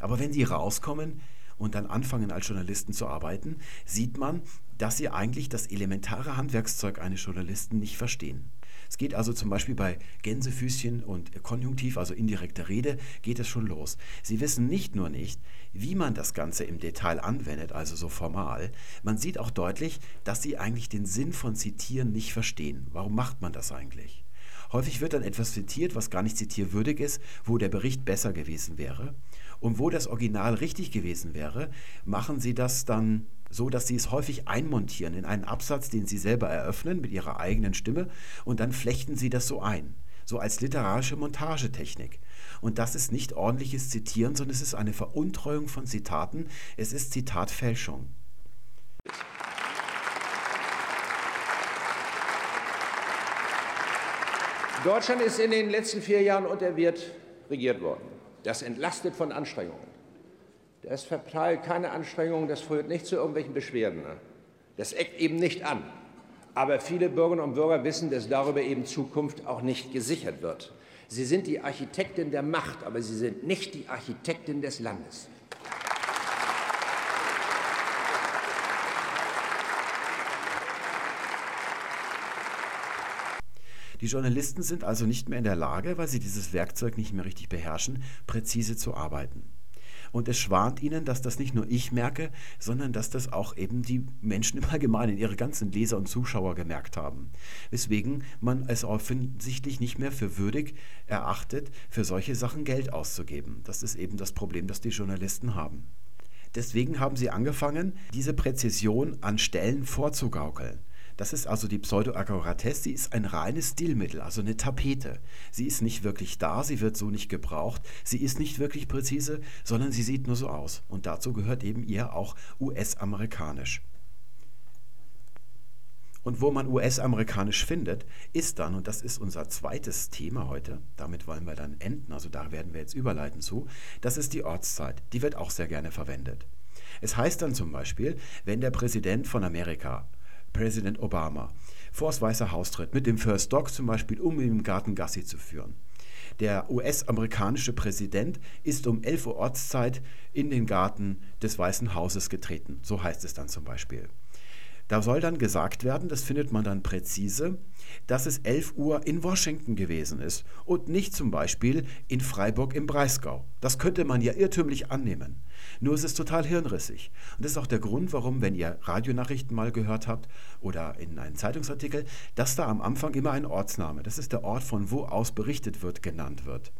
[SPEAKER 1] Aber wenn sie rauskommen und dann anfangen als Journalisten zu arbeiten, sieht man, dass sie eigentlich das elementare Handwerkszeug eines Journalisten nicht verstehen. Es geht also zum Beispiel bei Gänsefüßchen und Konjunktiv, also indirekter Rede, geht es schon los. Sie wissen nicht nur nicht, wie man das Ganze im Detail anwendet, also so formal, man sieht auch deutlich, dass sie eigentlich den Sinn von Zitieren nicht verstehen. Warum macht man das eigentlich? Häufig wird dann etwas zitiert, was gar nicht zitierwürdig ist, wo der Bericht besser gewesen wäre. Und wo das Original richtig gewesen wäre, machen sie das dann so, dass sie es häufig einmontieren in einen Absatz, den sie selber eröffnen mit ihrer eigenen Stimme und dann flechten sie das so ein, so als literarische Montagetechnik. Und das ist nicht ordentliches Zitieren, sondern es ist eine Veruntreuung von Zitaten, es ist Zitatfälschung.
[SPEAKER 2] Deutschland ist in den letzten vier Jahren unter Wirt regiert worden. Das entlastet von Anstrengungen. Das verteilt keine Anstrengungen, das führt nicht zu irgendwelchen Beschwerden. Ne? Das eckt eben nicht an. Aber viele Bürgerinnen und Bürger wissen, dass darüber eben Zukunft auch nicht gesichert wird. Sie sind die Architektin der Macht, aber sie sind nicht die Architektin des Landes.
[SPEAKER 1] Die Journalisten sind also nicht mehr in der Lage, weil sie dieses Werkzeug nicht mehr richtig beherrschen, präzise zu arbeiten. Und es schwant ihnen, dass das nicht nur ich merke, sondern dass das auch eben die Menschen im Allgemeinen, ihre ganzen Leser und Zuschauer gemerkt haben. Weswegen man es offensichtlich nicht mehr für würdig erachtet, für solche Sachen Geld auszugeben. Das ist eben das Problem, das die Journalisten haben. Deswegen haben sie angefangen, diese Präzision an Stellen vorzugaukeln. Das ist also die Pseudoakkuratesse. Sie ist ein reines Stilmittel, also eine Tapete. Sie ist nicht wirklich da, sie wird so nicht gebraucht. Sie ist nicht wirklich präzise, sondern sie sieht nur so aus. Und dazu gehört eben ihr auch US-amerikanisch. Und wo man US-amerikanisch findet, ist dann, und das ist unser zweites Thema heute, damit wollen wir dann enden, also da werden wir jetzt überleiten zu, das ist die Ortszeit. Die wird auch sehr gerne verwendet. Es heißt dann zum Beispiel, wenn der Präsident von Amerika Präsident Obama vor das Weiße Haus tritt, mit dem First Dog zum Beispiel, um im Garten Gassi zu führen. Der US-amerikanische Präsident ist um 11 Uhr Ortszeit in den Garten des Weißen Hauses getreten. So heißt es dann zum Beispiel. Da soll dann gesagt werden, das findet man dann präzise, dass es 11 Uhr in Washington gewesen ist und nicht zum Beispiel in Freiburg im Breisgau. Das könnte man ja irrtümlich annehmen. Nur ist es total hirnrissig. Und das ist auch der Grund, warum, wenn ihr Radionachrichten mal gehört habt oder in einem Zeitungsartikel, dass da am Anfang immer ein Ortsname, das ist der Ort, von wo aus berichtet wird, genannt wird.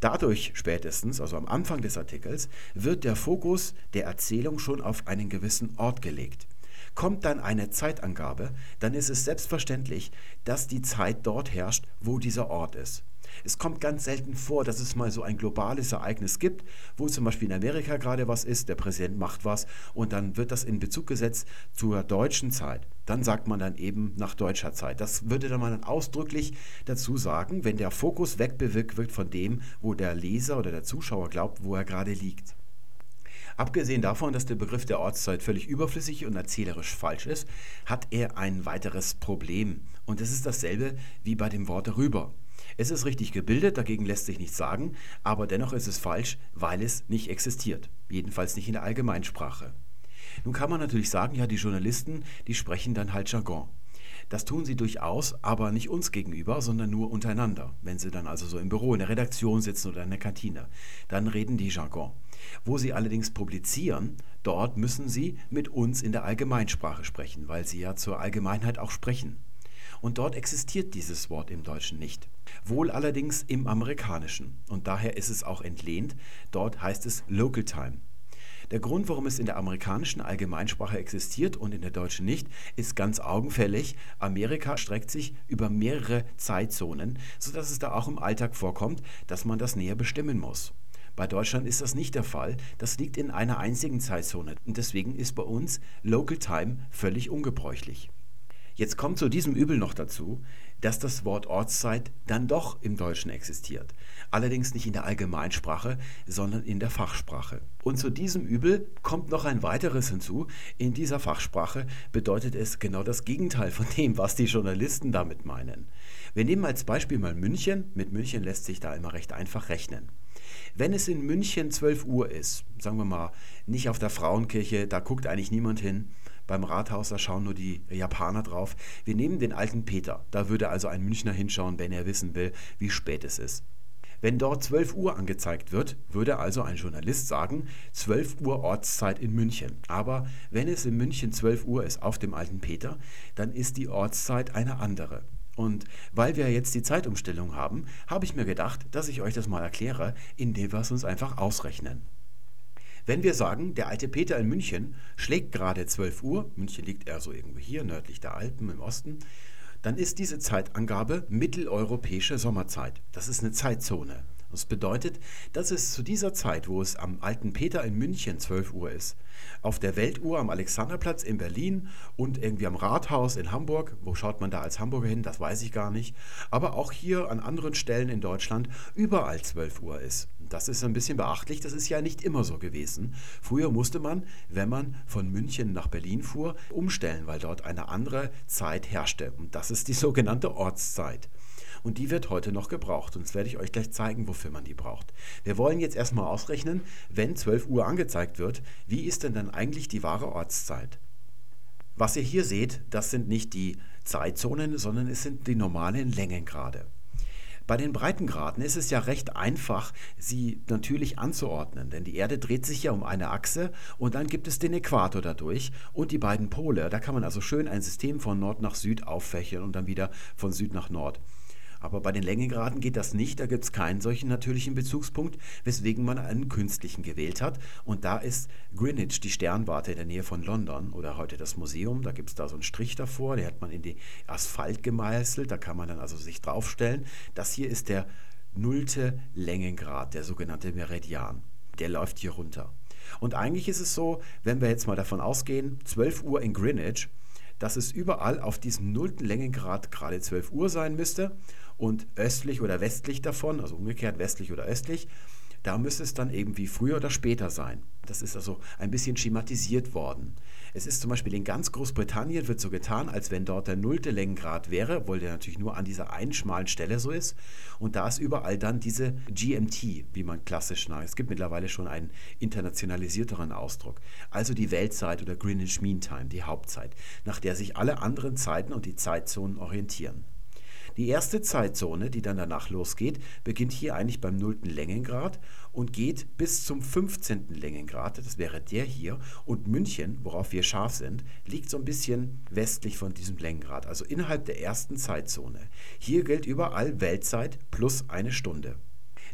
[SPEAKER 1] Dadurch spätestens, also am Anfang des Artikels, wird der Fokus der Erzählung schon auf einen gewissen Ort gelegt. Kommt dann eine Zeitangabe, dann ist es selbstverständlich, dass die Zeit dort herrscht, wo dieser Ort ist. Es kommt ganz selten vor, dass es mal so ein globales Ereignis gibt, wo zum Beispiel in Amerika gerade was ist, der Präsident macht was und dann wird das in Bezug gesetzt zur deutschen Zeit. Dann sagt man dann eben nach deutscher Zeit. Das würde dann man dann ausdrücklich dazu sagen, wenn der Fokus wegbewirkt wird von dem, wo der Leser oder der Zuschauer glaubt, wo er gerade liegt. Abgesehen davon, dass der Begriff der Ortszeit völlig überflüssig und erzählerisch falsch ist, hat er ein weiteres Problem. Und es ist dasselbe wie bei dem Wort rüber. Es ist richtig gebildet, dagegen lässt sich nichts sagen, aber dennoch ist es falsch, weil es nicht existiert. Jedenfalls nicht in der Allgemeinsprache. Nun kann man natürlich sagen, ja, die Journalisten, die sprechen dann halt Jargon. Das tun sie durchaus, aber nicht uns gegenüber, sondern nur untereinander. Wenn sie dann also so im Büro, in der Redaktion sitzen oder in der Kantine, dann reden die Jargon. Wo sie allerdings publizieren, dort müssen sie mit uns in der Allgemeinsprache sprechen, weil sie ja zur Allgemeinheit auch sprechen. Und dort existiert dieses Wort im Deutschen nicht. Wohl allerdings im Amerikanischen. Und daher ist es auch entlehnt. Dort heißt es Local Time. Der Grund, warum es in der amerikanischen Allgemeinsprache existiert und in der deutschen nicht, ist ganz augenfällig. Amerika streckt sich über mehrere Zeitzonen, sodass es da auch im Alltag vorkommt, dass man das näher bestimmen muss. Bei Deutschland ist das nicht der Fall. Das liegt in einer einzigen Zeitzone und deswegen ist bei uns Local Time völlig ungebräuchlich. Jetzt kommt zu diesem Übel noch dazu, dass das Wort Ortszeit dann doch im Deutschen existiert. Allerdings nicht in der Allgemeinsprache, sondern in der Fachsprache. Und zu diesem Übel kommt noch ein weiteres hinzu. In dieser Fachsprache bedeutet es genau das Gegenteil von dem, was die Journalisten damit meinen. Wir nehmen als Beispiel mal München. Mit München lässt sich da immer recht einfach rechnen. Wenn es in München 12 Uhr ist, sagen wir mal, nicht auf der Frauenkirche, da guckt eigentlich niemand hin, beim Rathaus, da schauen nur die Japaner drauf. Wir nehmen den alten Peter. Da würde also ein Münchner hinschauen, wenn er wissen will, wie spät es ist. Wenn dort 12 Uhr angezeigt wird, würde also ein Journalist sagen, 12 Uhr Ortszeit in München. Aber wenn es in München 12 Uhr ist auf dem alten Peter, dann ist die Ortszeit eine andere. Und weil wir jetzt die Zeitumstellung haben, habe ich mir gedacht, dass ich euch das mal erkläre, indem wir es uns einfach ausrechnen. Wenn wir sagen, der alte Peter in München schlägt gerade 12 Uhr, München liegt eher so irgendwo hier nördlich der Alpen im Osten, dann ist diese Zeitangabe mitteleuropäische Sommerzeit. Das ist eine Zeitzone. Das bedeutet, dass es zu dieser Zeit, wo es am alten Peter in München 12 Uhr ist, auf der Weltuhr am Alexanderplatz in Berlin und irgendwie am Rathaus in Hamburg, wo schaut man da als Hamburger hin, das weiß ich gar nicht, aber auch hier an anderen Stellen in Deutschland überall 12 Uhr ist. Das ist ein bisschen beachtlich, das ist ja nicht immer so gewesen. Früher musste man, wenn man von München nach Berlin fuhr, umstellen, weil dort eine andere Zeit herrschte. Und das ist die sogenannte Ortszeit. Und die wird heute noch gebraucht. Und das werde ich euch gleich zeigen, wofür man die braucht. Wir wollen jetzt erstmal ausrechnen, wenn 12 Uhr angezeigt wird, wie ist denn dann eigentlich die wahre Ortszeit? Was ihr hier seht, das sind nicht die Zeitzonen, sondern es sind die normalen Längengrade. Bei den Breitengraden ist es ja recht einfach, sie natürlich anzuordnen, denn die Erde dreht sich ja um eine Achse und dann gibt es den Äquator dadurch und die beiden Pole. Da kann man also schön ein System von Nord nach Süd auffächern und dann wieder von Süd nach Nord. Aber bei den Längengraden geht das nicht, da gibt es keinen solchen natürlichen Bezugspunkt, weswegen man einen künstlichen gewählt hat. Und da ist Greenwich, die Sternwarte in der Nähe von London oder heute das Museum, da gibt es da so einen Strich davor, der hat man in die Asphalt gemeißelt, da kann man dann also sich draufstellen. Das hier ist der nullte Längengrad, der sogenannte Meridian. Der läuft hier runter. Und eigentlich ist es so, wenn wir jetzt mal davon ausgehen, 12 Uhr in Greenwich, dass es überall auf diesem nullten Längengrad gerade 12 Uhr sein müsste und östlich oder westlich davon, also umgekehrt westlich oder östlich, da müsste es dann eben wie früher oder später sein. Das ist also ein bisschen schematisiert worden. Es ist zum Beispiel in ganz Großbritannien wird so getan, als wenn dort der nullte Längengrad wäre, obwohl der natürlich nur an dieser einen schmalen Stelle so ist. Und da ist überall dann diese GMT, wie man klassisch nennt. Es gibt mittlerweile schon einen internationalisierteren Ausdruck. Also die Weltzeit oder Greenwich Mean Time, die Hauptzeit, nach der sich alle anderen Zeiten und die Zeitzonen orientieren. Die erste Zeitzone, die dann danach losgeht, beginnt hier eigentlich beim 0. Längengrad und geht bis zum 15. Längengrad, das wäre der hier. Und München, worauf wir scharf sind, liegt so ein bisschen westlich von diesem Längengrad, also innerhalb der ersten Zeitzone. Hier gilt überall Weltzeit plus eine Stunde.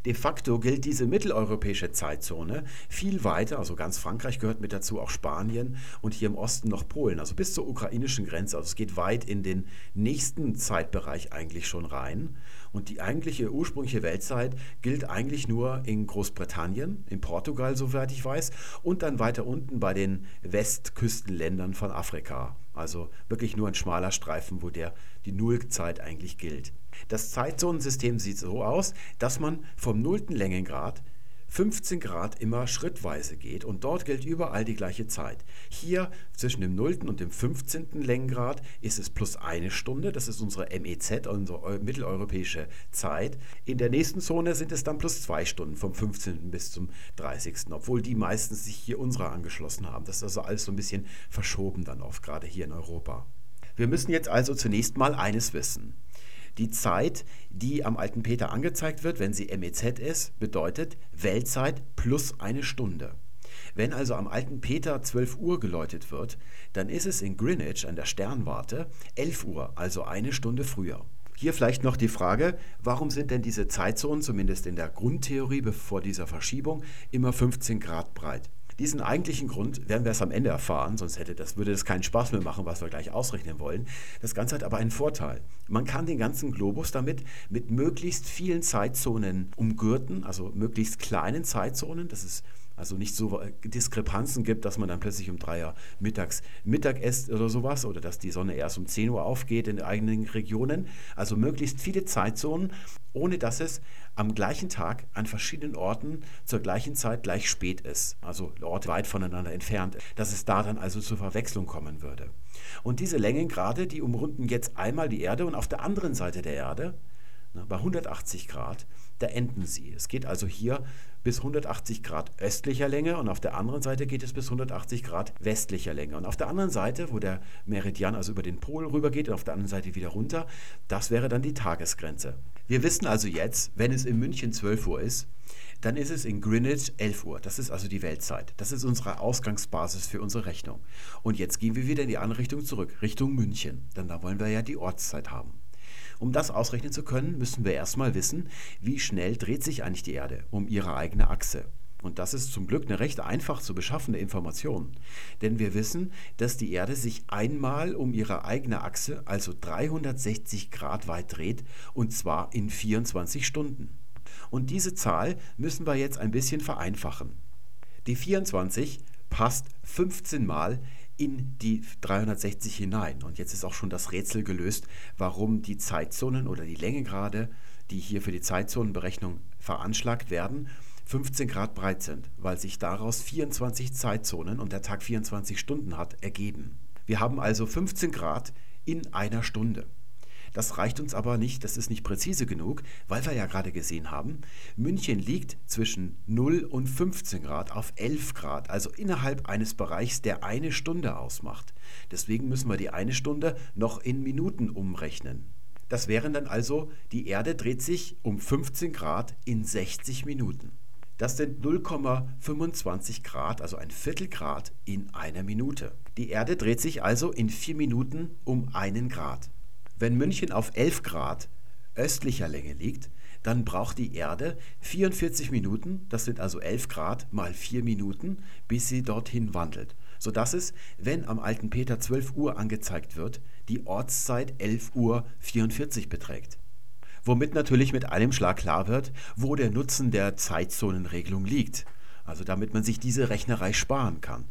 [SPEAKER 1] De facto gilt diese mitteleuropäische Zeitzone viel weiter, also ganz Frankreich gehört mit dazu, auch Spanien und hier im Osten noch Polen, also bis zur ukrainischen Grenze. Also es geht weit in den nächsten Zeitbereich eigentlich schon rein. Und die eigentliche ursprüngliche Weltzeit gilt eigentlich nur in Großbritannien, in Portugal, soweit ich weiß, und dann weiter unten bei den Westküstenländern von Afrika. Also wirklich nur ein schmaler Streifen, wo der, die Nullzeit eigentlich gilt. Das Zeitzonensystem sieht so aus, dass man vom nullten Längengrad 15 Grad immer schrittweise geht und dort gilt überall die gleiche Zeit. Hier zwischen dem 0. und dem 15. Längengrad ist es plus eine Stunde, das ist unsere MEZ, unsere mitteleuropäische Zeit. In der nächsten Zone sind es dann plus zwei Stunden, vom 15. bis zum 30. Obwohl die meistens sich hier unserer angeschlossen haben. Das ist also alles so ein bisschen verschoben dann oft, gerade hier in Europa. Wir müssen jetzt also zunächst mal eines wissen. Die Zeit, die am alten Peter angezeigt wird, wenn sie MEZ ist, bedeutet Weltzeit plus eine Stunde. Wenn also am alten Peter 12 Uhr geläutet wird, dann ist es in Greenwich an der Sternwarte 11 Uhr, also eine Stunde früher. Hier vielleicht noch die Frage, warum sind denn diese Zeitzonen, zumindest in der Grundtheorie bevor dieser Verschiebung, immer 15 Grad breit? Diesen eigentlichen Grund werden wir erst am Ende erfahren, sonst hätte das, würde das keinen Spaß mehr machen, was wir gleich ausrechnen wollen. Das Ganze hat aber einen Vorteil. Man kann den ganzen Globus damit mit möglichst vielen Zeitzonen umgürten, also möglichst kleinen Zeitzonen. Das ist also nicht so Diskrepanzen gibt, dass man dann plötzlich um 3 Uhr mittags Mittag isst oder sowas oder dass die Sonne erst um 10 Uhr aufgeht in eigenen Regionen. Also möglichst viele Zeitzonen, ohne dass es am gleichen Tag an verschiedenen Orten zur gleichen Zeit gleich spät ist. Also Orte weit voneinander entfernt, dass es da dann also zur Verwechslung kommen würde. Und diese Längengrade, die umrunden jetzt einmal die Erde und auf der anderen Seite der Erde, bei 180 Grad, da enden sie. Es geht also hier bis 180 Grad östlicher Länge und auf der anderen Seite geht es bis 180 Grad westlicher Länge. Und auf der anderen Seite, wo der Meridian also über den Pol rüber geht und auf der anderen Seite wieder runter, das wäre dann die Tagesgrenze. Wir wissen also jetzt, wenn es in München 12 Uhr ist, dann ist es in Greenwich 11 Uhr. Das ist also die Weltzeit. Das ist unsere Ausgangsbasis für unsere Rechnung. Und jetzt gehen wir wieder in die andere Richtung zurück, Richtung München. Denn da wollen wir ja die Ortszeit haben. Um das ausrechnen zu können, müssen wir erstmal wissen, wie schnell dreht sich eigentlich die Erde um ihre eigene Achse. Und das ist zum Glück eine recht einfach zu beschaffende Information. Denn wir wissen, dass die Erde sich einmal um ihre eigene Achse, also 360 Grad weit dreht, und zwar in 24 Stunden. Und diese Zahl müssen wir jetzt ein bisschen vereinfachen. Die 24 passt 15 Mal in die 360 hinein. Und jetzt ist auch schon das Rätsel gelöst, warum die Zeitzonen oder die Längegrade, die hier für die Zeitzonenberechnung veranschlagt werden, 15 Grad breit sind, weil sich daraus 24 Zeitzonen und der Tag 24 Stunden hat ergeben. Wir haben also 15 Grad in einer Stunde. Das reicht uns aber nicht, das ist nicht präzise genug, weil wir ja gerade gesehen haben, München liegt zwischen 0 und 15 Grad auf 11 Grad, also innerhalb eines Bereichs, der eine Stunde ausmacht. Deswegen müssen wir die eine Stunde noch in Minuten umrechnen. Das wären dann also, die Erde dreht sich um 15 Grad in 60 Minuten. Das sind 0,25 Grad, also ein Viertelgrad in einer Minute. Die Erde dreht sich also in vier Minuten um einen Grad. Wenn München auf 11 Grad östlicher Länge liegt, dann braucht die Erde 44 Minuten, das sind also 11 Grad mal 4 Minuten, bis sie dorthin wandelt, sodass es, wenn am alten Peter 12 Uhr angezeigt wird, die Ortszeit 11 Uhr 44 beträgt. Womit natürlich mit einem Schlag klar wird, wo der Nutzen der Zeitzonenregelung liegt, also damit man sich diese Rechnerei sparen kann.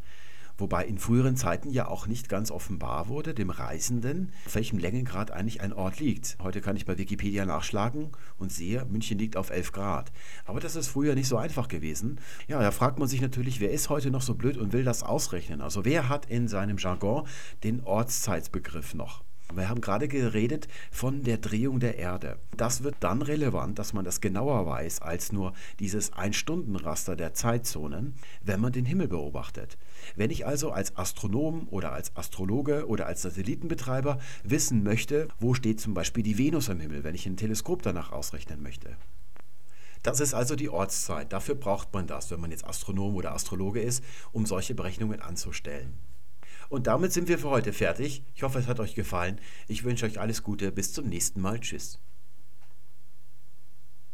[SPEAKER 1] Wobei in früheren Zeiten ja auch nicht ganz offenbar wurde dem Reisenden, auf welchem Längengrad eigentlich ein Ort liegt. Heute kann ich bei Wikipedia nachschlagen und sehe, München liegt auf 11 Grad. Aber das ist früher nicht so einfach gewesen. Ja, da fragt man sich natürlich, wer ist heute noch so blöd und will das ausrechnen? Also wer hat in seinem Jargon den Ortszeitbegriff noch? Wir haben gerade geredet von der Drehung der Erde. Das wird dann relevant, dass man das genauer weiß als nur dieses Ein-Stunden-Raster der Zeitzonen, wenn man den Himmel beobachtet. Wenn ich also als Astronom oder als Astrologe oder als Satellitenbetreiber wissen möchte, wo steht zum Beispiel die Venus am Himmel, wenn ich ein Teleskop danach ausrechnen möchte. Das ist also die Ortszeit. Dafür braucht man das, wenn man jetzt Astronom oder Astrologe ist, um solche Berechnungen anzustellen. Und damit sind wir für heute fertig. Ich hoffe, es hat euch gefallen. Ich wünsche euch alles Gute. Bis zum nächsten Mal. Tschüss.